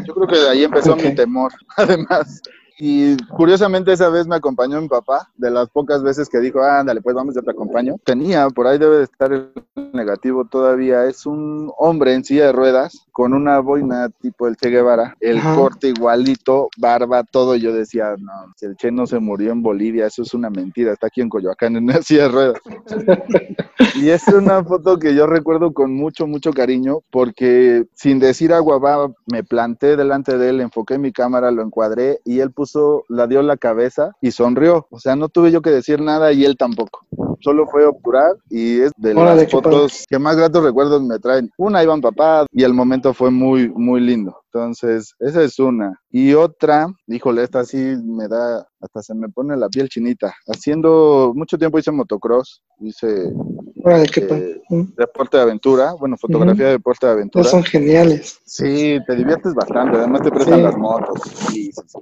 D: Yo creo que de ahí empezó okay. mi temor, además. Y curiosamente esa vez me acompañó mi papá, de las pocas veces que dijo, ándale, pues vamos, yo te acompaño. Tenía, por ahí debe de estar el negativo todavía, es un hombre en silla de ruedas con una boina tipo el Che Guevara, el corte igualito, barba, todo. Yo decía, no, si el Che no se murió en Bolivia, eso es una mentira, está aquí en Coyoacán en una silla de ruedas. y es una foto que yo recuerdo con mucho, mucho cariño, porque sin decir agua va, me planté delante de él, enfoqué mi cámara, lo encuadré y él puso, la dio la cabeza y sonrió. O sea, no tuve yo que decir nada y él tampoco. Solo fue obturar y es de las fotos que más gratos recuerdos me traen. Una iban papá y el momento fue muy, muy lindo. Entonces, esa es una. Y otra, híjole, esta sí me da, hasta se me pone la piel chinita. Haciendo, mucho tiempo hice motocross, hice eh, deporte de aventura, bueno, fotografía de deporte de aventura.
B: son geniales.
D: Sí, te diviertes bastante, además te prestan las motos. Sí, sí,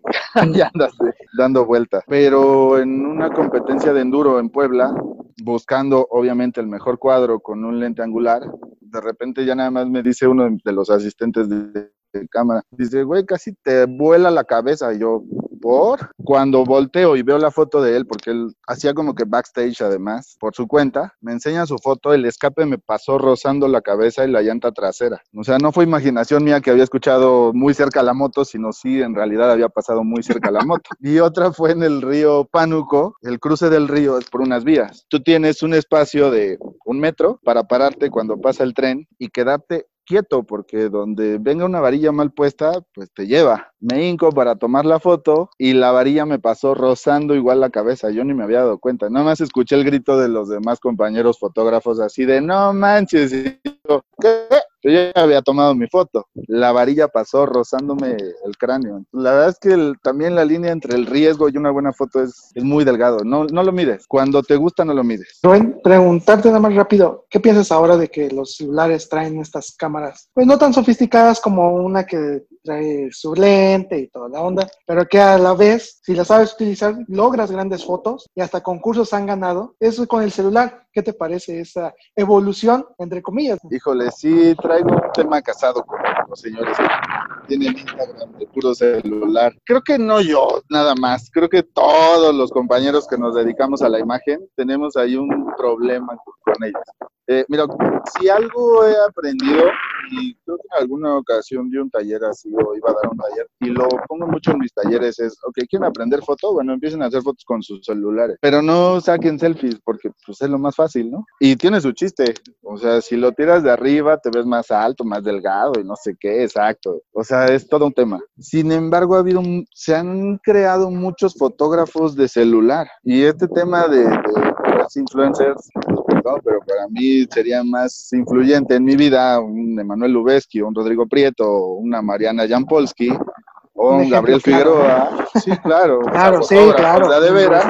D: ya andas dando vueltas. Pero en una competencia de enduro en Puebla, buscando obviamente el mejor cuadro con un lente angular, de repente ya nada más me dice uno de los asistentes de cámara. Dice, güey, casi te vuela la cabeza. Y yo, ¿por? Cuando volteo y veo la foto de él, porque él hacía como que backstage además, por su cuenta, me enseña su foto, el escape me pasó rozando la cabeza y la llanta trasera. O sea, no fue imaginación mía que había escuchado muy cerca la moto, sino sí, en realidad había pasado muy cerca la moto. Y otra fue en el río Pánuco, el cruce del río es por unas vías. Tú tienes un espacio de un metro para pararte cuando pasa el tren y quedarte quieto porque donde venga una varilla mal puesta, pues te lleva. Me hinco para tomar la foto y la varilla me pasó rozando igual la cabeza. Yo ni me había dado cuenta. Nada más escuché el grito de los demás compañeros fotógrafos así de no manches. ¿Qué? Yo ya había tomado mi foto. La varilla pasó rozándome el cráneo. La verdad es que también la línea entre el riesgo y una buena foto es, es muy delgado. No, no lo mides. Cuando te gusta, no lo mides.
B: Rubén, preguntarte nada más rápido. ¿Qué piensas ahora de que los celulares traen estas cámaras? Pues no tan sofisticadas como una que trae su lente y toda la onda, pero que a la vez, si la sabes utilizar, logras grandes fotos y hasta concursos han ganado. Eso con el celular. ¿Qué te parece esa evolución, entre comillas?
D: Híjole, sí, traigo un tema casado con los señores que tienen Instagram de puro celular. Creo que no yo, nada más. Creo que todos los compañeros que nos dedicamos a la imagen tenemos ahí un problema con ellos. Eh, mira, si algo he aprendido, y creo que en alguna ocasión di un taller así, o iba a dar un taller, y lo pongo mucho en mis talleres, es, ok, ¿quieren aprender foto? Bueno, empiecen a hacer fotos con sus celulares, pero no saquen selfies, porque pues es lo más fácil, ¿no? Y tiene su chiste, o sea, si lo tiras de arriba, te ves más alto, más delgado, y no sé qué, exacto. O sea, es todo un tema. Sin embargo, ha habido, se han creado muchos fotógrafos de celular, y este tema de, de los influencers pero para mí sería más influyente en mi vida un Emanuel Lubezki, un Rodrigo Prieto, una Mariana Jampolsky o un, Gabriel Figueroa. Sí, claro.
B: claro, sí, claro.
D: de veras.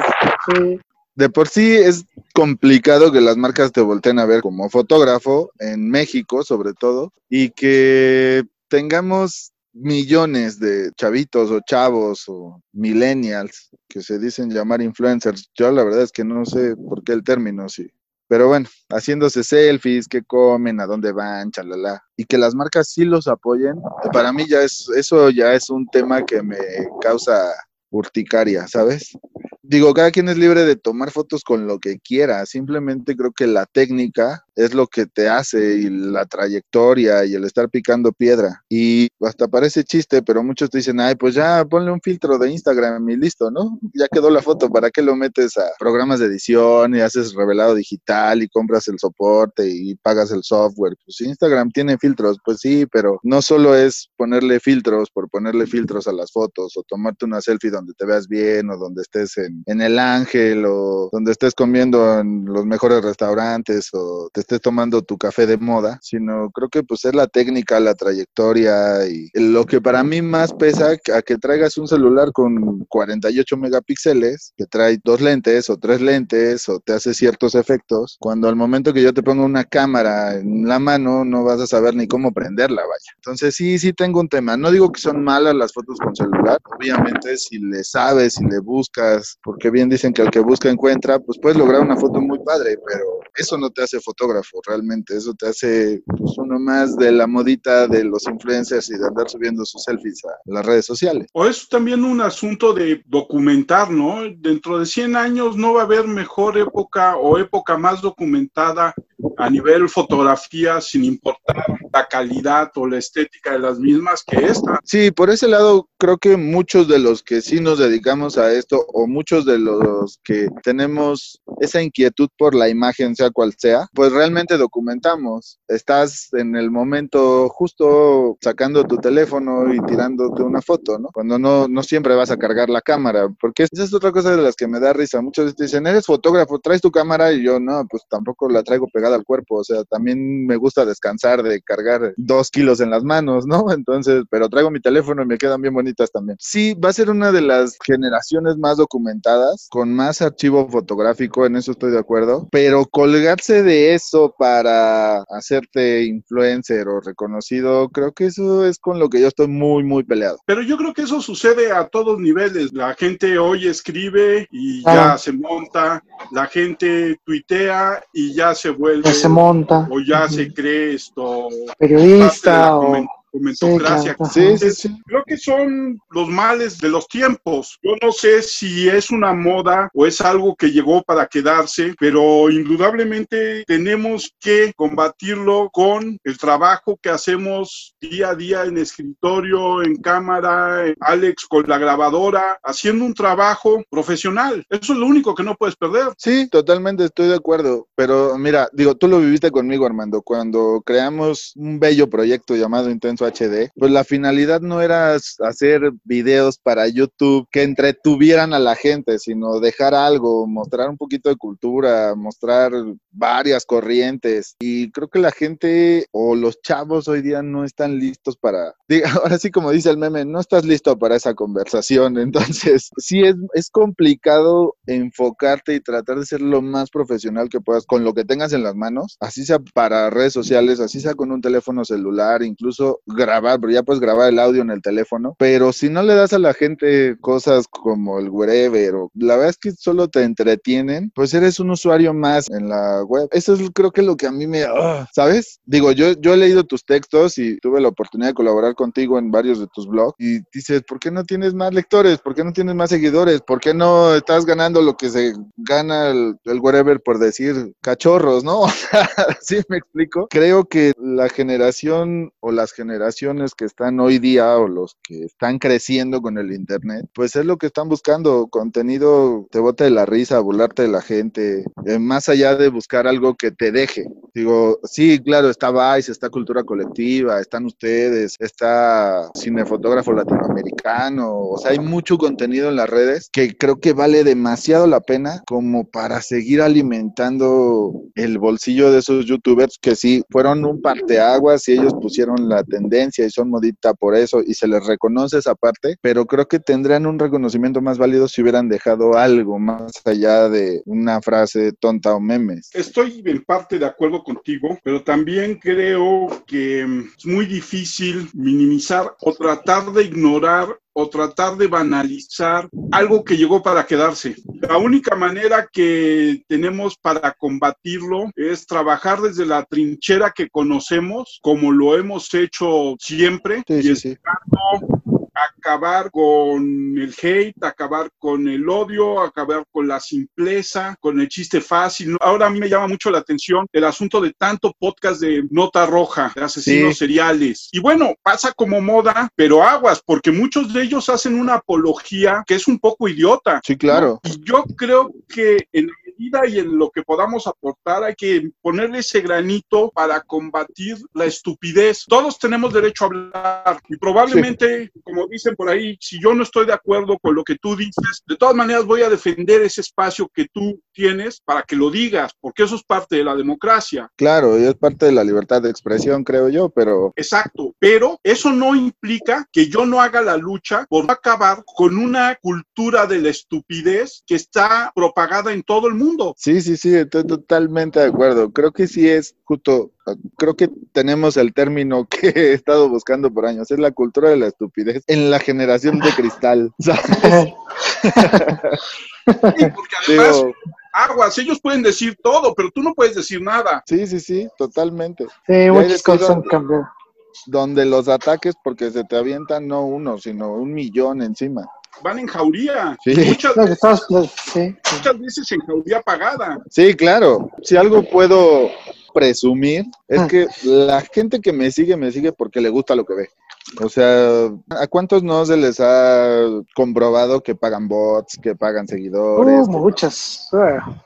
D: De por sí es complicado que las marcas te volteen a ver como fotógrafo, en México sobre todo, y que tengamos millones de chavitos o chavos o millennials que se dicen llamar influencers. Yo la verdad es que no sé por qué el término, sí. Pero bueno, haciéndose selfies, qué comen, a dónde van, chalala. Y que las marcas sí los apoyen, para mí ya es, eso ya es un tema que me causa urticaria, ¿sabes? Digo, cada quien es libre de tomar fotos con lo que quiera, simplemente creo que la técnica es lo que te hace y la trayectoria y el estar picando piedra. Y hasta parece chiste, pero muchos te dicen, ay, pues ya ponle un filtro de Instagram y listo, ¿no? Ya quedó la foto, ¿para qué lo metes a programas de edición y haces revelado digital y compras el soporte y pagas el software? Pues Instagram tiene filtros, pues sí, pero no solo es ponerle filtros por ponerle filtros a las fotos o tomarte una selfie donde te veas bien o donde estés en, en el ángel o donde estés comiendo en los mejores restaurantes o te estés tomando tu café de moda, sino creo que pues es la técnica, la trayectoria y lo que para mí más pesa a que traigas un celular con 48 megapíxeles, que trae dos lentes o tres lentes o te hace ciertos efectos, cuando al momento que yo te pongo una cámara en la mano no vas a saber ni cómo prenderla, vaya. Entonces sí, sí tengo un tema. No digo que son malas las fotos con celular, obviamente si le sabes, si le buscas porque bien dicen que el que busca encuentra, pues puedes lograr una foto muy padre, pero eso no te hace fotógrafo realmente, eso te hace pues, uno más de la modita de los influencers y de andar subiendo sus selfies a las redes sociales.
A: O es también un asunto de documentar, ¿no? Dentro de 100 años no va a haber mejor época o época más documentada a nivel fotografía sin importar la calidad o la estética de las mismas que esta.
D: Sí, por ese lado creo que muchos de los que sí nos dedicamos a esto o muchos de los que tenemos esa inquietud por la imagen, sea cual sea, pues realmente documentamos. Estás en el momento justo sacando tu teléfono y tirándote una foto, ¿no? Cuando no, no siempre vas a cargar la cámara, porque esa es otra cosa de las que me da risa. Muchos dicen, eres fotógrafo, traes tu cámara y yo no, pues tampoco la traigo pegada al cuerpo. O sea, también me gusta descansar de cargar dos kilos en las manos, ¿no? Entonces, pero traigo mi teléfono y me quedan bien bonitas también. Sí, va a ser una de las generaciones más documentadas, con más archivo fotográfico, en eso estoy de acuerdo, pero colgarse de eso para hacerte influencer o reconocido, creo que eso es con lo que yo estoy muy, muy peleado.
A: Pero yo creo que eso sucede a todos niveles. La gente hoy escribe y ya se monta, la gente tuitea y ya se vuelve.
B: Ya se monta.
A: O ya se cree esto.
B: Periodista
A: comentocracia.
D: Sí, sí, sí.
A: Creo que son los males de los tiempos. Yo no sé si es una moda o es algo que llegó para quedarse, pero indudablemente tenemos que combatirlo con el trabajo que hacemos día a día en escritorio, en cámara, Alex con la grabadora, haciendo un trabajo profesional. Eso es lo único que no puedes perder.
D: Sí, totalmente estoy de acuerdo. Pero mira, digo, tú lo viviste conmigo, Armando, cuando creamos un bello proyecto llamado Intenso HD, pues la finalidad no era hacer videos para YouTube que entretuvieran a la gente, sino dejar algo, mostrar un poquito de cultura, mostrar varias corrientes. Y creo que la gente o los chavos hoy día no están listos para, ahora sí como dice el meme, no estás listo para esa conversación. Entonces, sí es, es complicado enfocarte y tratar de ser lo más profesional que puedas con lo que tengas en las manos, así sea para redes sociales, así sea con un teléfono celular, incluso grabar, pero ya puedes grabar el audio en el teléfono, pero si no le das a la gente cosas como el wherever o la verdad es que solo te entretienen, pues eres un usuario más en la web. Eso es creo que lo que a mí me, ah, ¿sabes? Digo, yo, yo he leído tus textos y tuve la oportunidad de colaborar contigo en varios de tus blogs y dices, ¿por qué no tienes más lectores? ¿Por qué no tienes más seguidores? ¿Por qué no estás ganando lo que se gana el, el wherever por decir cachorros, ¿no? ¿Sí me explico? Creo que la generación o las generaciones que están hoy día o los que están creciendo con el internet, pues es lo que están buscando, contenido te bota de la risa, burlarte de la gente, eh, más allá de buscar algo que te deje. Digo, sí, claro, está Vice, está Cultura Colectiva, están ustedes, está Cinefotógrafo Latinoamericano, o sea, hay mucho contenido en las redes que creo que vale demasiado la pena como para seguir alimentando el bolsillo de esos youtubers que sí fueron un parteaguas y ellos pusieron la tendencia y son modita por eso y se les reconoce esa parte, pero creo que tendrían un reconocimiento más válido si hubieran dejado algo más allá de una frase tonta o memes.
A: Estoy en parte de acuerdo contigo, pero también creo que mm, es muy difícil minimizar o tratar de ignorar o tratar de banalizar algo que llegó para quedarse. La única manera que tenemos para combatirlo es trabajar desde la trinchera que conocemos, como lo hemos hecho siempre,
D: Sí,
A: y
D: sí, sí.
A: Acabar con el hate, acabar con el odio, acabar con la simpleza, con el chiste fácil. Ahora a mí me llama mucho la atención el asunto de tanto podcast de nota roja, de asesinos
D: Sí.
A: seriales. Y bueno, pasa como moda, pero aguas, porque muchos de ellos hacen una apología que es un poco idiota.
D: Sí, claro.
A: Y yo creo que en la medida y en lo que podamos aportar hay que ponerle ese granito para combatir la estupidez. Todos tenemos derecho a hablar y probablemente, como dicen por ahí, si yo no estoy de acuerdo con lo que tú dices, de todas maneras voy a defender ese espacio que tú tienes para que lo digas, porque eso es parte de la democracia.
D: Claro, y es parte de la libertad de expresión, creo yo, pero
A: Exacto, pero eso no implica que yo no haga la lucha por acabar con una cultura de la estupidez que está propagada en todo el mundo.
D: Sí, sí, sí, estoy totalmente de acuerdo. Creo que sí es justo, creo que tenemos el término que he estado buscando por años, es la cultura de la estupidez en la generación de cristal. ¿sabes?
A: Sí, porque además, aguas, ellos pueden decir todo, pero tú no puedes decir nada.
D: Sí, sí, sí, totalmente.
B: Sí, muchas cosas han cambiado.
D: Donde los ataques, porque se te avientan no uno, sino un millón encima.
A: Van en jauría.
D: Sí.
A: Muchas,
B: sí,
A: veces en jauría pagada.
D: Sí, claro. Si algo puedo presumir es
B: Ah.
D: que la gente que me sigue, me sigue porque le gusta lo que ve. O sea, ¿a cuántos no se les ha comprobado que pagan bots, que pagan seguidores?
B: Uh, muchas.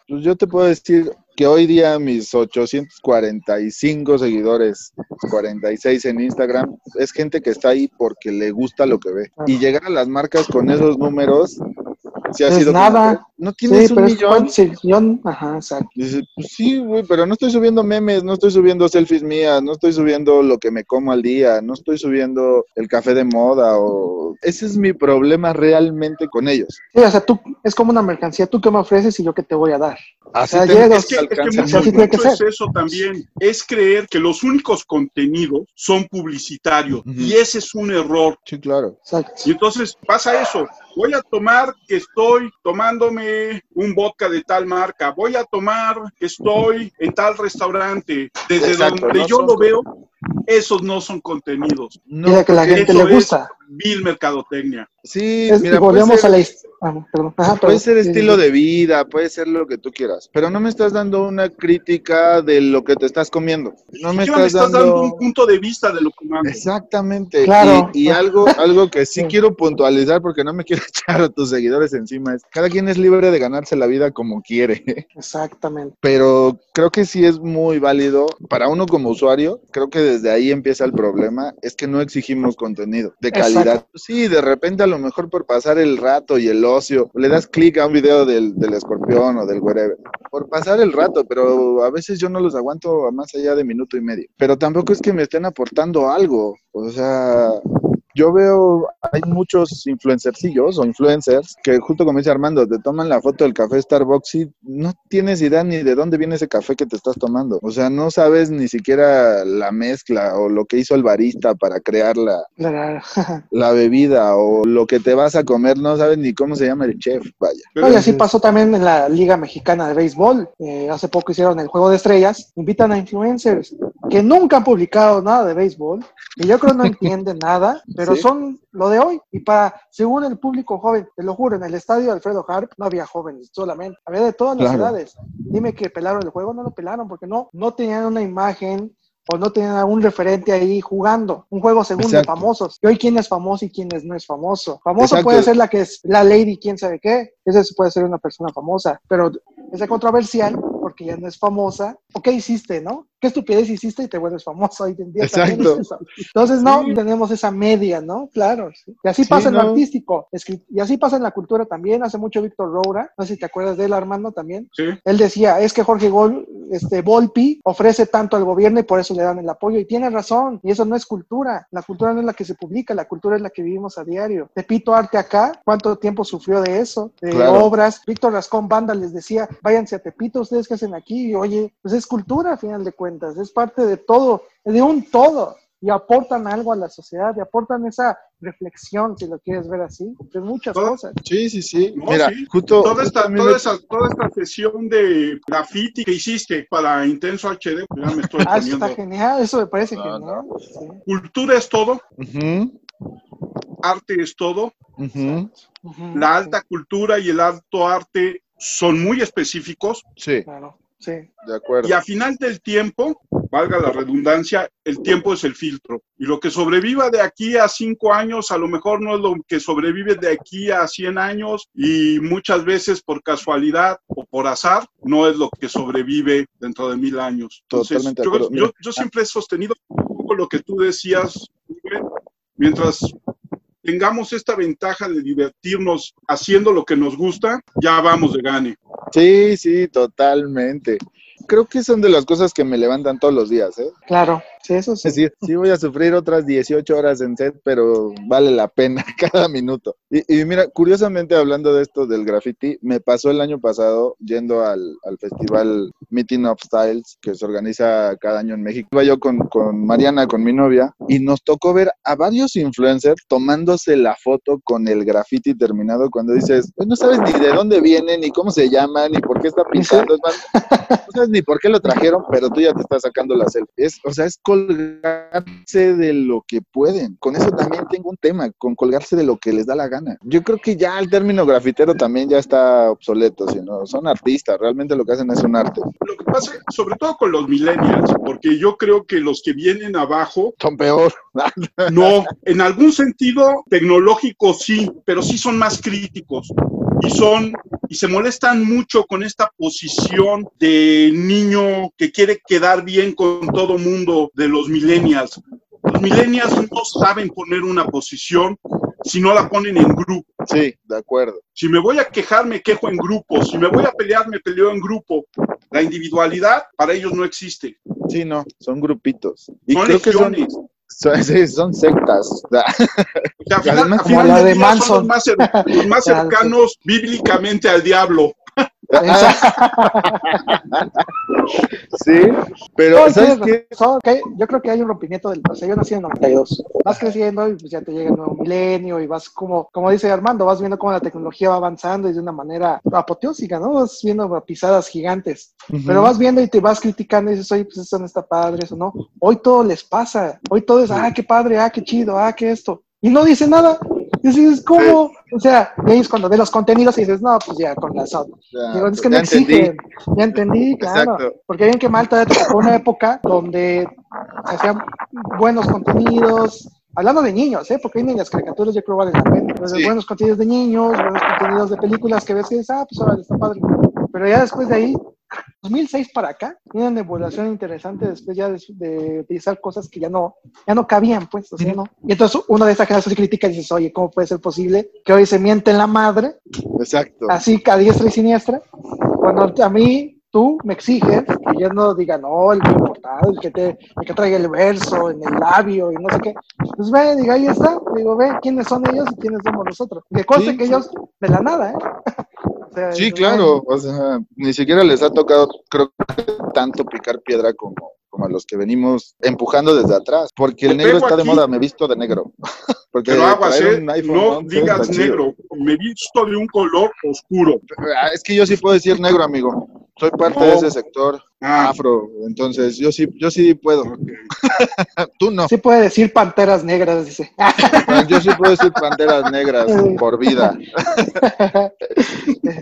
D: Pues yo te puedo decir que hoy día mis 845 seguidores, 46 en Instagram, es gente que está ahí porque le gusta lo que ve. Y llegar a las marcas con esos números, si ha
B: Es
D: sido
B: nada.
D: No tienes
B: Sí,
D: un millón.
B: millón, ajá, exacto.
D: Dice, pues sí, güey, pero no estoy subiendo memes, no estoy subiendo selfies mías, no estoy subiendo lo que me como al día, no estoy subiendo el café de moda o... Ese es mi problema realmente con ellos.
B: Sí, o sea, tú, es como una mercancía, tú que me ofreces y yo que te voy a dar.
D: Así
B: sea,
D: te-
B: llegas-
A: Es que, es que
D: alcanza
A: mucho,
B: así tiene que
A: mucho es
B: ser.
A: eso también. Es creer que los únicos contenidos son publicitarios. Y ese es un error.
D: Sí, claro.
B: Exacto.
A: Y entonces pasa eso. Voy a tomar que estoy tomándome un vodka de tal marca. Voy a tomar que estoy en tal restaurante. Desde
D: Exacto,
A: donde
D: no
A: yo
D: son-
A: lo veo, esos no son contenidos.
D: No,
B: a que la gente le
A: es
B: gusta.
A: Vil mercadotecnia.
D: Sí,
B: Es-
D: mira,
B: volvemos
D: ser,
B: a la his- ah, perdón. Ajá,
D: puede
B: perdón.
D: ser estilo de vida, puede ser lo que tú quieras, pero no me estás dando una crítica de lo que te estás comiendo. No me
A: Siquiera
D: estás dando...
A: un punto de vista de lo que mando.
D: Exactamente.
B: Claro.
D: Y, y algo, algo que sí
B: Sí.
D: quiero puntualizar porque no me quiero echar a tus seguidores encima es, cada quien es libre de ganarse la vida como quiere,
B: Exactamente.
D: pero creo que sí es muy válido para uno como usuario, creo que desde ahí empieza el problema, es que no exigimos contenido de calidad.
B: Exacto.
D: Sí, de repente a lo mejor por pasar el rato y el ocio, le das clic a un video del, del escorpión o del wherever, por pasar el rato, pero a veces yo no los aguanto a más allá de minuto y medio. Pero tampoco es que me estén aportando algo. O sea, yo veo, hay muchos influencercillos o influencers que justo como dice Armando, te toman la foto del café Starbucks y no tienes idea ni de dónde viene ese café que te estás tomando. O sea, no sabes ni siquiera la mezcla o lo que hizo el barista para crear la, la bebida o lo que te vas a comer, no sabes ni cómo se llama el chef, vaya.
A: Pero
B: así pasó también en la Liga Mexicana de Béisbol. Eh, hace poco hicieron el Juego de Estrellas. Invitan a influencers que nunca han publicado nada de béisbol y yo creo no entienden nada, pero
D: Sí.
B: son lo de hoy. Y para, según el público joven, te lo juro, en el estadio Alfredo Harp no había jóvenes solamente, había de todas las
D: Claro.
B: edades. Dime que pelaron el juego, no lo pelaron porque no, no tenían una imagen o no tenían algún referente ahí jugando. Un juego según de famosos. Y hoy quién es famoso y quién es, no es famoso. Famoso
D: Exacto.
B: puede ser la que es la lady, quién sabe qué. Esa sí puede ser una persona famosa. Pero es de controversial porque ya no es famosa. ¿O qué hiciste, no? ¿Qué estupidez hiciste y te vuelves famoso hoy en día? también
D: Exacto.
B: es eso. Entonces, no,
A: Sí.
B: tenemos esa media, ¿no? Claro. sí. Y así
D: Sí,
B: pasa en lo artístico. Y así pasa en la cultura también. Hace mucho Víctor Roura, no sé si te acuerdas de él, Armando, también.
A: Sí.
B: Él decía, es que Jorge Gol, este, Volpi ofrece tanto al gobierno y por eso le dan el apoyo. Y tiene razón, y eso no es cultura. La cultura no es la que se publica, la cultura es la que vivimos a diario. Tepito Arte acá, ¿cuánto tiempo sufrió de eso? De
D: Claro.
B: obras. Víctor Rascón Banda les decía, váyanse a Tepito, ¿ustedes qué hacen aquí? Y, oye, pues es cultura a final de cuentas, es parte de todo, de un todo. Y aportan algo a la sociedad, y aportan esa reflexión, si lo quieres ver así, de muchas
A: Todo-
B: cosas.
D: Sí, sí, sí.
A: No,
D: Mira,
A: sí.
D: justo,
A: Toda esta, toda,
D: me-
A: esa, toda esta sesión de graffiti que hiciste para Intenso HD, pues ya me estoy
B: Ah, eso está genial, eso me parece
D: No,
B: genial. sí.
A: Cultura es todo, arte es todo. La alta cultura y el alto arte son muy específicos
D: Sí,
B: Claro, sí.
D: de acuerdo.
A: y a final del tiempo, valga la redundancia, el tiempo es el filtro. Y lo que sobreviva de aquí a cinco años, a lo mejor no es lo que sobrevive de aquí a 100 años y muchas veces por casualidad o por azar, no es lo que sobrevive dentro de mil años. Entonces,
D: Totalmente
A: yo, yo- yo siempre he sostenido un poco lo que tú decías, mientras tengamos esta ventaja de divertirnos haciendo lo que nos gusta, ya vamos de gane.
D: Sí, sí, totalmente. Creo que son de las cosas que me levantan todos los días, ¿eh?
B: Claro, sí, eso sí.
D: Sí, sí voy a sufrir otras 18 horas en set, pero vale la pena cada minuto. Y, y mira, curiosamente hablando de esto del graffiti, me pasó el año pasado yendo al, al festival Meeting of Styles que se organiza cada año en México. Iba yo con, con Mariana, con mi novia, y nos tocó ver a varios influencers tomándose la foto con el graffiti terminado cuando dices, pues no sabes ni de dónde viene, ni cómo se llama, ni por qué está pintando. Es más, no sabes ni por qué lo trajeron, pero tú ya te estás sacando la selfie. Es, o sea, es colgarse de lo que pueden. Con eso también tengo un tema, con colgarse de lo que les da la gana. Yo creo que ya el término grafitero también ya está obsoleto, sino son artistas, realmente lo que hacen es un arte.
A: Lo que pasa, sobre todo con los millennials, porque yo creo que los que vienen abajo,
D: Son peor.
A: no, en algún sentido tecnológico sí, pero sí son más críticos y son y se molestan mucho con esta posición de niño que quiere quedar bien con todo mundo de los millennials. Los millennials no saben poner una posición si no la ponen en grupo.
D: Sí, de acuerdo.
A: Si me voy a quejar, me quejo en grupo. Si me voy a pelear, me peleo en grupo. La individualidad para ellos no existe.
D: Sí, no, son grupitos. Y
A: Son
D: creo que son,
A: legiones.
D: Son, son sectas.
A: Final,
B: como la de
A: día son los más, cer- los más
B: Claro.
A: cercanos bíblicamente al diablo.
D: Sí, pero
B: No,
D: ¿sabes
B: tienes
D: qué?
B: razón, que hay- yo creo que hay un rompimiento del. O sea, yo nací en el 92. Vas creciendo y pues ya te llega el nuevo milenio y vas como, como dice Armando, vas viendo cómo la tecnología va avanzando y de una manera apoteósica, ¿no? Vas viendo pisadas gigantes. Pero vas viendo y te vas criticando y dices, oye, pues eso no está padre, eso no. Hoy todo les pasa. Hoy todo es, ah, qué padre, ah, qué chido, ah, qué esto. Y no dice nada. Y dices, ¿cómo? O sea, y ahí es cuando ves los contenidos y dices, no, pues ya con razón.
D: Ya,
B: Digo, es que
D: ya
B: no
D: entendí.
B: exigen. Ya entendí, claro.
D: Exacto.
B: Porque bien que mal todavía te tocó una época donde se hacían buenos contenidos. Hablando de niños, ¿eh? porque hay niñas caricaturas, yo creo que valen la pena. Entonces,
D: Sí.
B: buenos contenidos de niños, buenos contenidos de películas que ves que dices, ah, pues ahora está padre. Pero ya después de ahí, 2006 para acá, una evolución interesante después ya de, de utilizar cosas que ya no, ya no cabían, pues, o sea, ¿no? Y entonces uno de esta generación se critica y dices, oye, ¿cómo puede ser posible que hoy se miente en la madre
D: Exacto.
B: así a diestra y siniestra, cuando a mí tú me exiges que yo no diga, no, el que importado, el que, te, el que traiga el verso en el labio y no sé qué. Pues ve, diga, ahí está. Digo, ve, ¿quiénes son ellos y quiénes somos nosotros? Que conste
D: Sí,
B: que
D: sí.
B: ellos de la nada, ¿eh? Sea,
D: Sí, claro. O sea, ni siquiera les ha tocado, creo que tanto picar piedra como, como a los que venimos empujando desde atrás. Porque el negro está de moda, me he visto de negro. Porque
A: Pero aguas, ¿eh? No
D: 11
A: digas negro. Me he visto de un color oscuro.
D: Ah, Es que yo sí puedo decir negro, amigo. Soy parte
A: No.
D: de ese sector
A: Ah,
D: afro, entonces yo sí, yo sí puedo. Tú no.
B: Sí puede decir panteras negras, dice.
D: Yo sí puedo decir panteras negras por vida.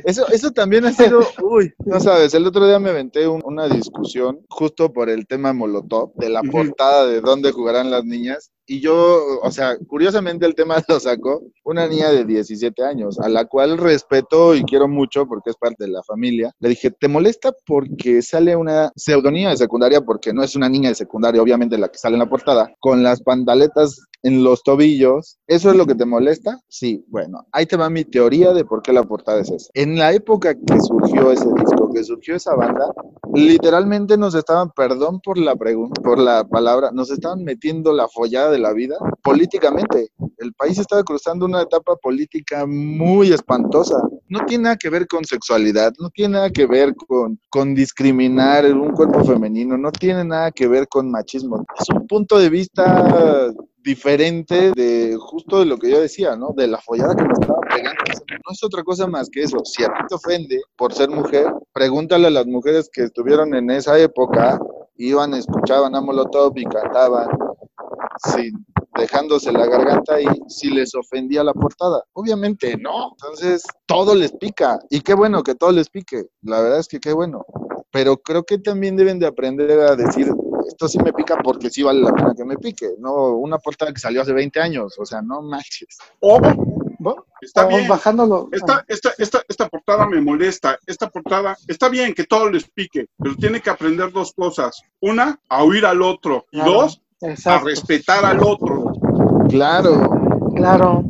D: Eso, eso también ha sido, uy, no sabes, el otro día me aventé un- una discusión justo por el tema Molotov, de la portada de dónde jugarán las niñas. Y yo, o sea, curiosamente el tema lo sacó una niña de 17 años, a la cual respeto y quiero mucho porque es parte de la familia. Le dije, ¿te molesta porque sale una pseudonía de secundaria? Porque no es una niña de secundaria, obviamente la que sale en la portada, con las pantaletas en los tobillos. ¿Eso es lo que te molesta? Sí, bueno, ahí te va mi teoría de por qué la portada es esa. En la época que surgió ese disco, que surgió esa banda, literalmente nos estaban, perdón por la por la palabra, nos estaban metiendo la follada de la vida políticamente. El país estaba cruzando una etapa política muy espantosa. No tiene nada que ver con sexualidad, no tiene nada que ver con, con discriminar un cuerpo femenino, no tiene nada que ver con machismo. Es un punto de vista diferente de justo de lo que yo decía, ¿no? De la follada que me estaba pegando. No es otra cosa más que eso. Si a ti te ofende por ser mujer, pregúntale a las mujeres que estuvieron en esa época, iban, escuchaban a Molotov y cantaban sin dejándose la garganta y si les ofendía la portada. Obviamente no. Entonces, todo les pica. Y qué bueno que todo les pique. La verdad es que qué bueno. Pero creo que también deben de aprender a decir, esto sí me pica porque sí vale la pena que me pique. No una portada que salió hace 20 años. O sea, no manches.
A: o
B: ¿no?
A: está bien.
B: bajándolo.
A: Esta, esta, esta, esta portada me molesta. Esta portada está bien que todo les pique, pero tiene que aprender dos cosas. Una, a oír al otro. Y
B: Claro.
A: dos, a
B: Exacto.
A: respetar al otro.
D: Claro.
B: Claro.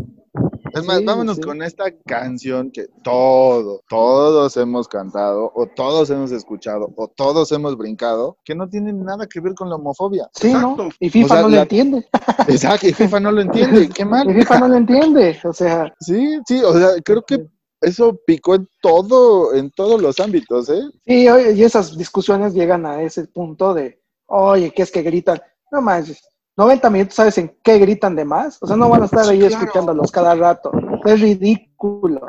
D: Es más,
B: Sí,
D: vámonos
B: sí.
D: con esta canción que todos, todos hemos cantado, o todos hemos escuchado, o todos hemos brincado, que no tiene nada que ver con la homofobia.
B: Sí, ¿no? Y FIFA
D: O sea,
B: no lo
D: la-
B: entiende.
D: Exacto, y FIFA no lo entiende, qué
B: Y
D: mal.
B: FIFA no lo entiende. O sea,
D: Sí, sí, o sea, creo que eso picó en todo, en todos los ámbitos, ¿eh?
B: sí, oye, y esas discusiones llegan a ese punto de, oye, ¿qué es que gritan? No manches, 90 minutos, ¿sabes en qué gritan de más? O sea, no van a estar ahí
A: Claro.
B: escuchándolos cada rato. Es ridículo.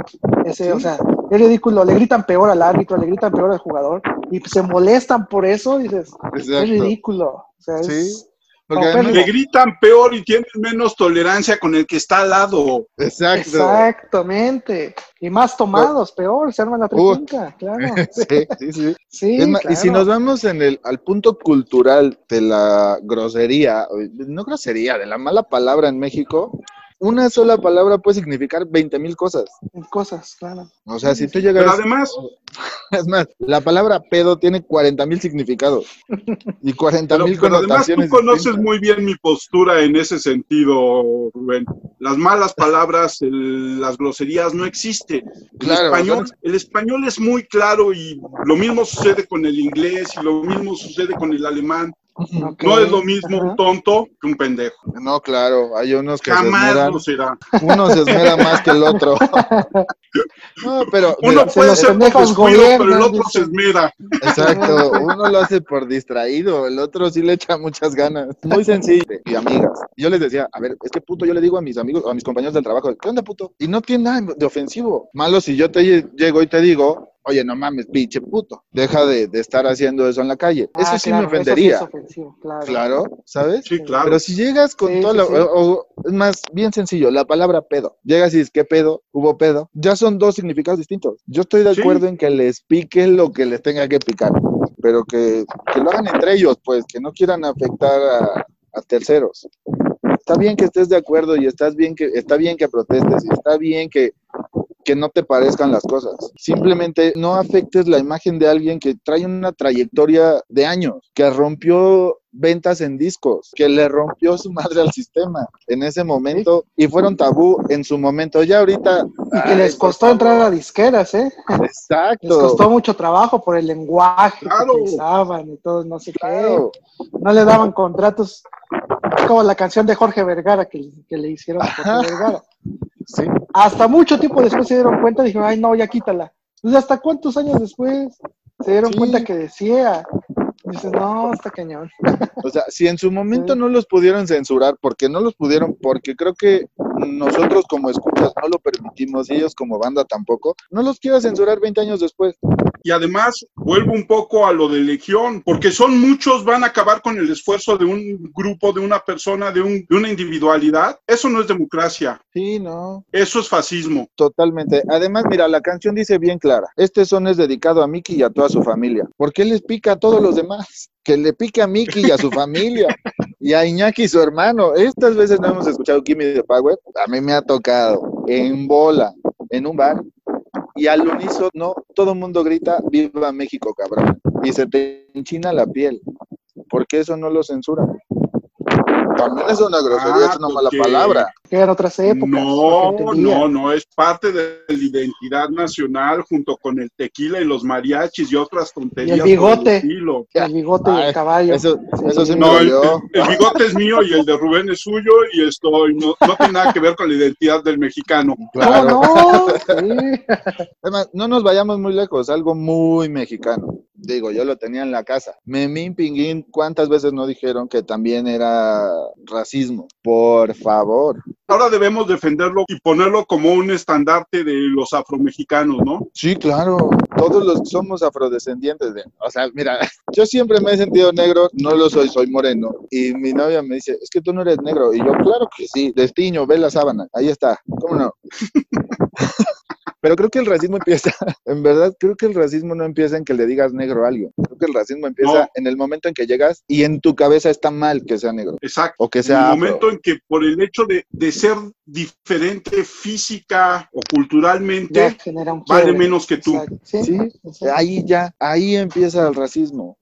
B: Ese, O sea, es ridículo. Le gritan peor al árbitro, le gritan peor al jugador y se molestan por eso. Dices, es ridículo. O sea, es,
D: Sí, porque
B: No,
D: además-
A: Le gritan peor y tienen menos tolerancia con el que está al lado.
D: exacto.
B: Exactamente. Y más tomados, peor, se arma la
D: Uh.
B: trinca, claro.
D: Sí, sí, sí. Más, Y si
B: claro.
D: nos vamos en el, al punto cultural de la grosería, no grosería, de la mala palabra en México, una sola palabra puede significar 20 mil cosas.
B: Cosas, claro.
D: O sea, si tú
A: Pero
D: llegas...
A: además,
D: Es más, la palabra pedo tiene 40 mil significados y 40
A: pero,
D: mil
A: pero además tú
D: connotaciones.
A: conoces
D: distintas.
A: muy bien mi postura en ese sentido, Rubén. Las malas palabras, el- las groserías no existen. El,
D: Claro,
A: español,
D: son-
A: el español es muy claro y lo mismo sucede con el inglés y lo mismo sucede con el alemán. No es lo mismo un tonto que un pendejo.
D: No, claro, hay unos que se
A: Jamás
D: esmeran,
A: lo será.
D: uno se esmera más que el otro. No, pero
A: Uno
D: mira,
B: se
A: puede
B: los
A: ser con descuido, pero el otro
B: dice.
A: se esmera.
D: exacto, uno lo hace por distraído, el otro sí le echa muchas ganas. Muy sencillo. Y amigas, yo les decía, a ver, es que puto, yo le digo a mis amigos, a mis compañeros del trabajo, ¿qué onda puto? Y no tiene nada de ofensivo. Malo si yo te lle- llego y te digo, oye, no mames, pinche puto, deja de, de estar haciendo eso en la calle. Eso
B: Ah,
D: sí
B: claro,
D: me ofendería.
B: Eso sí es ofensivo, claro.
D: Claro, ¿sabes?
A: Sí, claro.
D: Pero si llegas con
B: Sí,
D: todo
B: sí,
D: lo-
B: sí.
D: o- o- es más, bien sencillo, la palabra pedo. Llegas y dices, ¿qué pedo? ¿Hubo pedo? Ya son dos significados distintos. Yo estoy de
A: Sí.
D: acuerdo en que les pique lo que les tenga que picar, pero que, que lo hagan entre ellos, pues, que no quieran afectar a, a terceros. Está bien que estés de acuerdo y estás bien que, está bien que protestes y está bien que, que no te parezcan las cosas. Simplemente no afectes la imagen de alguien que trae una trayectoria de años, que rompió ventas en discos, que le rompió su madre al sistema en ese momento y fueron tabú en su momento. Ya ahorita...
B: Y que
D: ay,
B: les costó entrar a disqueras, ¿eh?
D: Exacto.
B: Les costó mucho trabajo por el lenguaje
A: Claro.
B: que utilizaban y todo, no sé
D: Claro.
B: qué. No le daban contratos como la canción de Jorge Vergara que, que le hicieron a. Jorge Vergara.
D: Sí.
B: Hasta mucho tiempo después se dieron cuenta dijeron, ay, no, ya quítala. Pues hasta cuántos años después se dieron
D: Sí.
B: cuenta que decía. Dices, no, está cañón.
D: O sea, si en su momento
B: Sí.
D: no los pudieron censurar, porque no los pudieron, porque creo que nosotros como escuchas no lo permitimos y ellos como banda tampoco, no los quiero censurar 20 años después.
A: Y además, vuelvo un poco a lo de Legión, porque son muchos, van a acabar con el esfuerzo de un grupo, de una persona, de, un, de una individualidad. Eso no es democracia,
D: Sí, no.
A: eso es fascismo.
D: Totalmente. Además, mira, la canción dice bien clara, este son es dedicado a Mickey y a toda su familia. ¿Por qué les pica a todos los demás? Que le pique a Mickey y a su familia. Y a Iñaki y su hermano. Estas veces no hemos escuchado Gimme the Power. A mí me ha tocado en bola, en un bar. Y al unísono, todo el mundo grita, viva México, cabrón. Y se te enchina la piel. Porque eso no lo censuran. También es una grosería,
A: Ah,
D: es una mala
A: porque-
D: palabra.
B: Que eran otras épocas.
A: No, no, no, es parte de la identidad nacional junto con el tequila y los mariachis y otras tonterías.
B: Y el bigote.
A: el
B: bigote y
D: Ay,
B: el caballo.
D: Eso, eso sí
A: No, el,
D: dolió.
A: el- el bigote es mío y el de Rubén es suyo y esto y no, no tiene nada que ver con la identidad del mexicano.
D: Claro.
B: ¿Cómo no? Sí.
D: Además, no nos vayamos muy lejos, algo muy mexicano. Digo, yo lo tenía en la casa. Memín Pinguín, ¿cuántas veces no dijeron que también era racismo? Por favor.
A: Ahora debemos defenderlo y ponerlo como un estandarte de los afromexicanos, ¿no?
D: Sí, claro. Todos los somos afrodescendientes. De, o sea, mira, yo siempre me he sentido negro, no lo soy, soy moreno. Y mi novia me dice, es que tú no eres negro. Y yo, claro que sí. Destiño, ve la sábana. Ahí está. ¿Cómo no? Pero creo que el racismo empieza, en verdad, creo que el racismo no empieza en que le digas negro a alguien. Creo que el racismo empieza
A: No.
D: en el momento en que llegas y en tu cabeza está mal que sea negro
A: Exacto.
D: o que
A: En el
D: sea afro.
A: momento en que por el hecho de, de ser diferente física o culturalmente, vale menos que tú.
B: Exacto. Sí,
D: Sí,
B: exacto.
D: ahí ya, ahí empieza el racismo.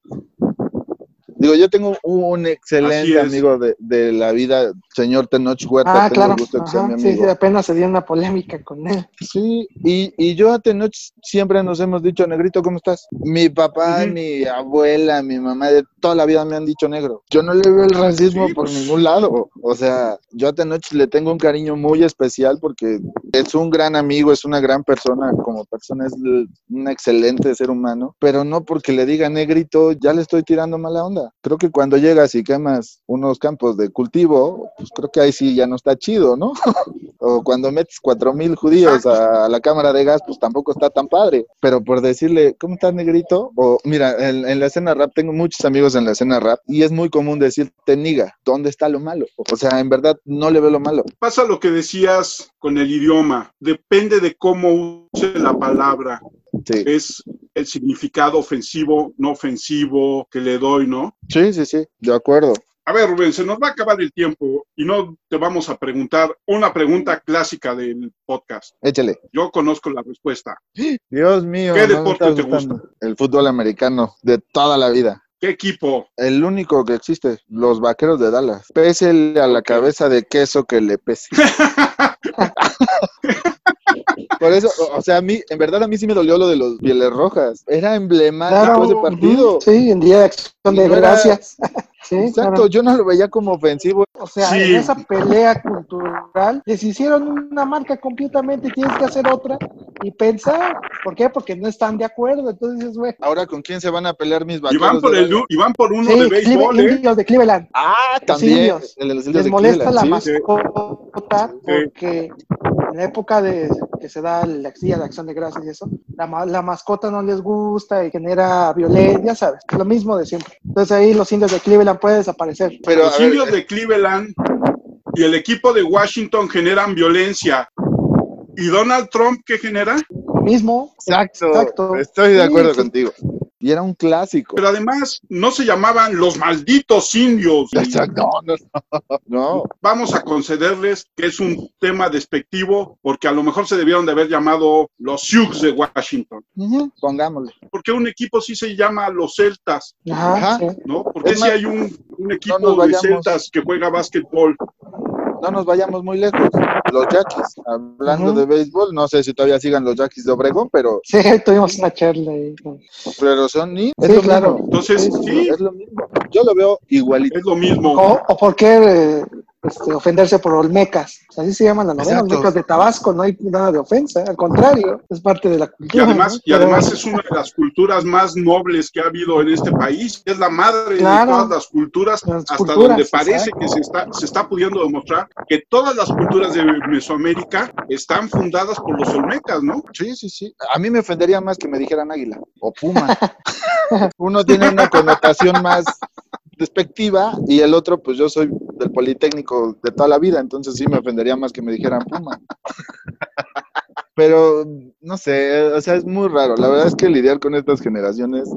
D: Digo, yo tengo un excelente amigo de, de la vida, señor Tenoch Huerta.
B: Ah,
D: tengo
B: claro.
D: el gusto de que sea
B: Ajá,
D: mi
B: sí,
D: amigo.
B: sí, apenas se dio una polémica con él.
D: Sí, y, y yo a Tenoch siempre nos hemos dicho, negrito, ¿cómo estás? Mi papá, mi abuela, mi mamá, de toda la vida me han dicho negro. Yo no le veo el racismo
A: Sí,
D: por
A: pues.
D: ningún lado. O sea, yo a Tenoch le tengo un cariño muy especial porque es un gran amigo, es una gran persona, como persona es un excelente ser humano, pero no porque le diga negrito, ya le estoy tirando mala onda. Creo que cuando llegas y quemas unos campos de cultivo, pues creo que ahí sí ya no está chido, ¿no? o cuando metes cuatro mil judíos a, la cámara de gas, pues tampoco está tan padre. Pero por decirle, ¿cómo estás, negrito? O mira, en, en la escena rap, tengo muchos amigos en la escena rap y es muy común decirte, niga, ¿dónde está lo malo? O sea, en verdad no le veo lo malo.
A: Pasa lo que decías con el idioma. Depende de cómo use la palabra.
D: Sí,
A: Es el significado ofensivo, no ofensivo que le doy, ¿no?
D: sí, sí, sí, de acuerdo.
A: A ver, Rubén, se nos va a acabar el tiempo y no te vamos a preguntar una pregunta clásica del podcast.
D: Échale.
A: Yo conozco la respuesta.
D: Dios mío.
A: ¿Qué
D: no
A: deporte te
D: gustando. El fútbol americano, de toda la vida.
A: ¿Qué equipo?
D: El único que existe, los vaqueros de Dallas. Pésele a la cabeza de queso que le pese. Por eso, o- sea, a mí, en verdad a mí sí me dolió lo de los pieles rojas. Era emblemático
B: Claro,
D: ese partido.
B: sí, en Día de Acción de
D: No era-
B: Gracias. Sí,
D: Exacto,
B: claro.
D: yo no lo veía como ofensivo.
B: O sea,
A: Sí.
B: en esa pelea cultural les hicieron una marca completamente y tienes que hacer otra y pensar. ¿Por qué? Porque no están de acuerdo. Entonces dices, güey.
D: Ahora, ¿con quién se van a pelear mis
A: Y
D: vaqueros?
A: van por, el, y van por uno
B: Sí,
A: de béisbol,
B: Cleve-
A: ¿eh?
B: indios de Cleveland.
D: Ah, también.
B: indios.
D: El de los indios
B: Les
D: de
B: molesta la
D: Cleveland,
B: mascota
A: Sí.
B: porque en la época de que se da el día de acción de gracias y eso, la, ma- la mascota no les gusta y genera violencia, ¿sabes? Es lo mismo de siempre. Entonces ahí los indios de Cleveland pueden desaparecer.
D: Pero,
A: Los
D: ver,
A: indios de Cleveland y el equipo de Washington generan violencia. ¿Y Donald Trump qué genera?
B: Lo mismo.
D: Exacto,
B: Exacto.
D: estoy de acuerdo
B: sí.
D: contigo. Y era un clásico.
A: Pero además no se llamaban los malditos indios.
D: Exacto, no, no, no.
A: Vamos a concederles que es un tema despectivo porque a lo mejor se debieron de haber llamado los Sioux de Washington.
D: Pongámosle.
A: Porque un equipo sí se llama los Celtas,
B: Ajá.
A: ¿no? Porque si hay un, un equipo de
D: vayamos.
A: Celtas que juega básquetbol.
D: No nos vayamos muy lejos. Los Yaquis, hablando de béisbol, no sé si todavía sigan los Yaquis de Obregón, pero,
B: Sí, tuvimos una charla ahí.
D: pero son ni.
B: Sí, claro.
A: Entonces,
B: Sí,
A: sí,
D: Es lo mismo. Yo lo veo igualito.
A: es lo mismo.
B: O, o por qué eh, este, ofenderse por Olmecas. Así se llama la novela,
D: Exacto.
B: Olmecas de Tabasco, no hay nada de ofensa, al contrario, es parte de la
A: Y
B: cultura.
A: además,
B: ¿no?
A: y
B: Pero-
A: además es una de las culturas más nobles que ha habido en este país. Es la madre
B: Claro.
A: de todas las culturas,
B: Las
A: hasta
B: culturas,
A: donde parece
B: exacto.
A: que se está, se está pudiendo demostrar que todas las culturas de Mesoamérica están fundadas por los olmecas, ¿no?
D: Sí, sí, sí. A mí me ofendería más que me dijeran águila o puma. Uno tiene una connotación más despectiva y el otro, pues yo soy del Politécnico de toda la vida, entonces sí me ofendería más que me dijeran puma. Pero, no sé, o sea, es muy raro. La verdad es que lidiar con estas generaciones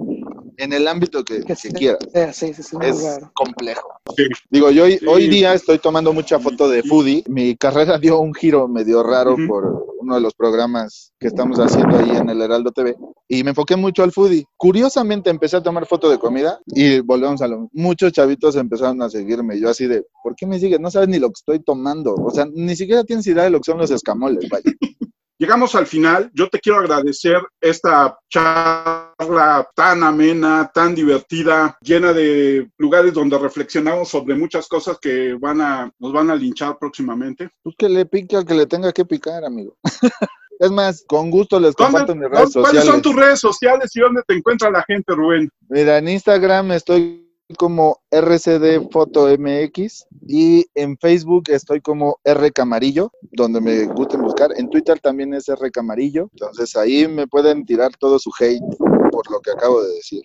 D: en el ámbito que,
B: que
D: quieras
B: eh, sí, sí, sí, muy
D: es
B: raro.
D: complejo.
A: Sí.
D: Digo, yo hoy,
A: Sí.
D: hoy día estoy tomando mucha foto de foodie. Mi carrera dio un giro medio raro por uno de los programas que estamos haciendo ahí en el Heraldo TV y me enfoqué mucho al foodie. Curiosamente empecé a tomar foto de comida y volvemos a lo Muchos chavitos empezaron a seguirme. Yo así de, ¿por qué me sigues? No sabes ni lo que estoy tomando. O sea, ni siquiera tienes idea de lo que son los escamoles, vaya.
A: Llegamos al final. Yo te quiero agradecer esta charla tan amena, tan divertida, llena de lugares donde reflexionamos sobre muchas cosas que van a, nos van a linchar próximamente.
D: Pues que le al que le tenga que picar, amigo. Es más, con gusto les
A: ¿Dónde-
D: comparto mis redes
A: ¿Cuáles
D: sociales.
A: son tus redes sociales y dónde te encuentra la gente, Rubén?
D: Mira, en Instagram estoy como RCD Foto MX y en Facebook estoy como R Camarillo, donde me gusten buscar. En Twitter también es R Camarillo, entonces ahí me pueden tirar todo su hate por lo que acabo de decir.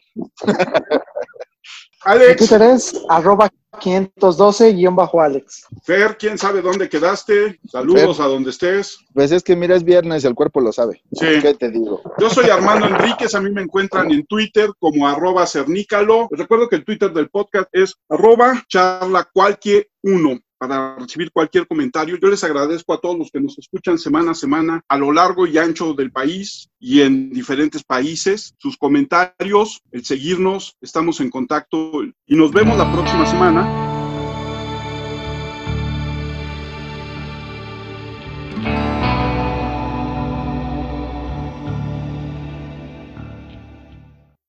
A: Alex,
B: Twitter es arroba 512-Alex.
A: Fer, quién sabe dónde quedaste. Saludos a donde estés.
D: Pues es que mira, es viernes el cuerpo lo sabe.
A: Sí.
D: ¿Qué te digo?
A: Yo soy Armando Enríquez, a mí me encuentran en Twitter como arroba cernícalo. Les recuerdo que el Twitter del podcast es arroba charla cualquier uno. Para recibir cualquier comentario. Yo les agradezco a todos los que nos escuchan semana a semana a lo largo y ancho del país y en diferentes países. Sus comentarios, el seguirnos, estamos en contacto y nos vemos la próxima semana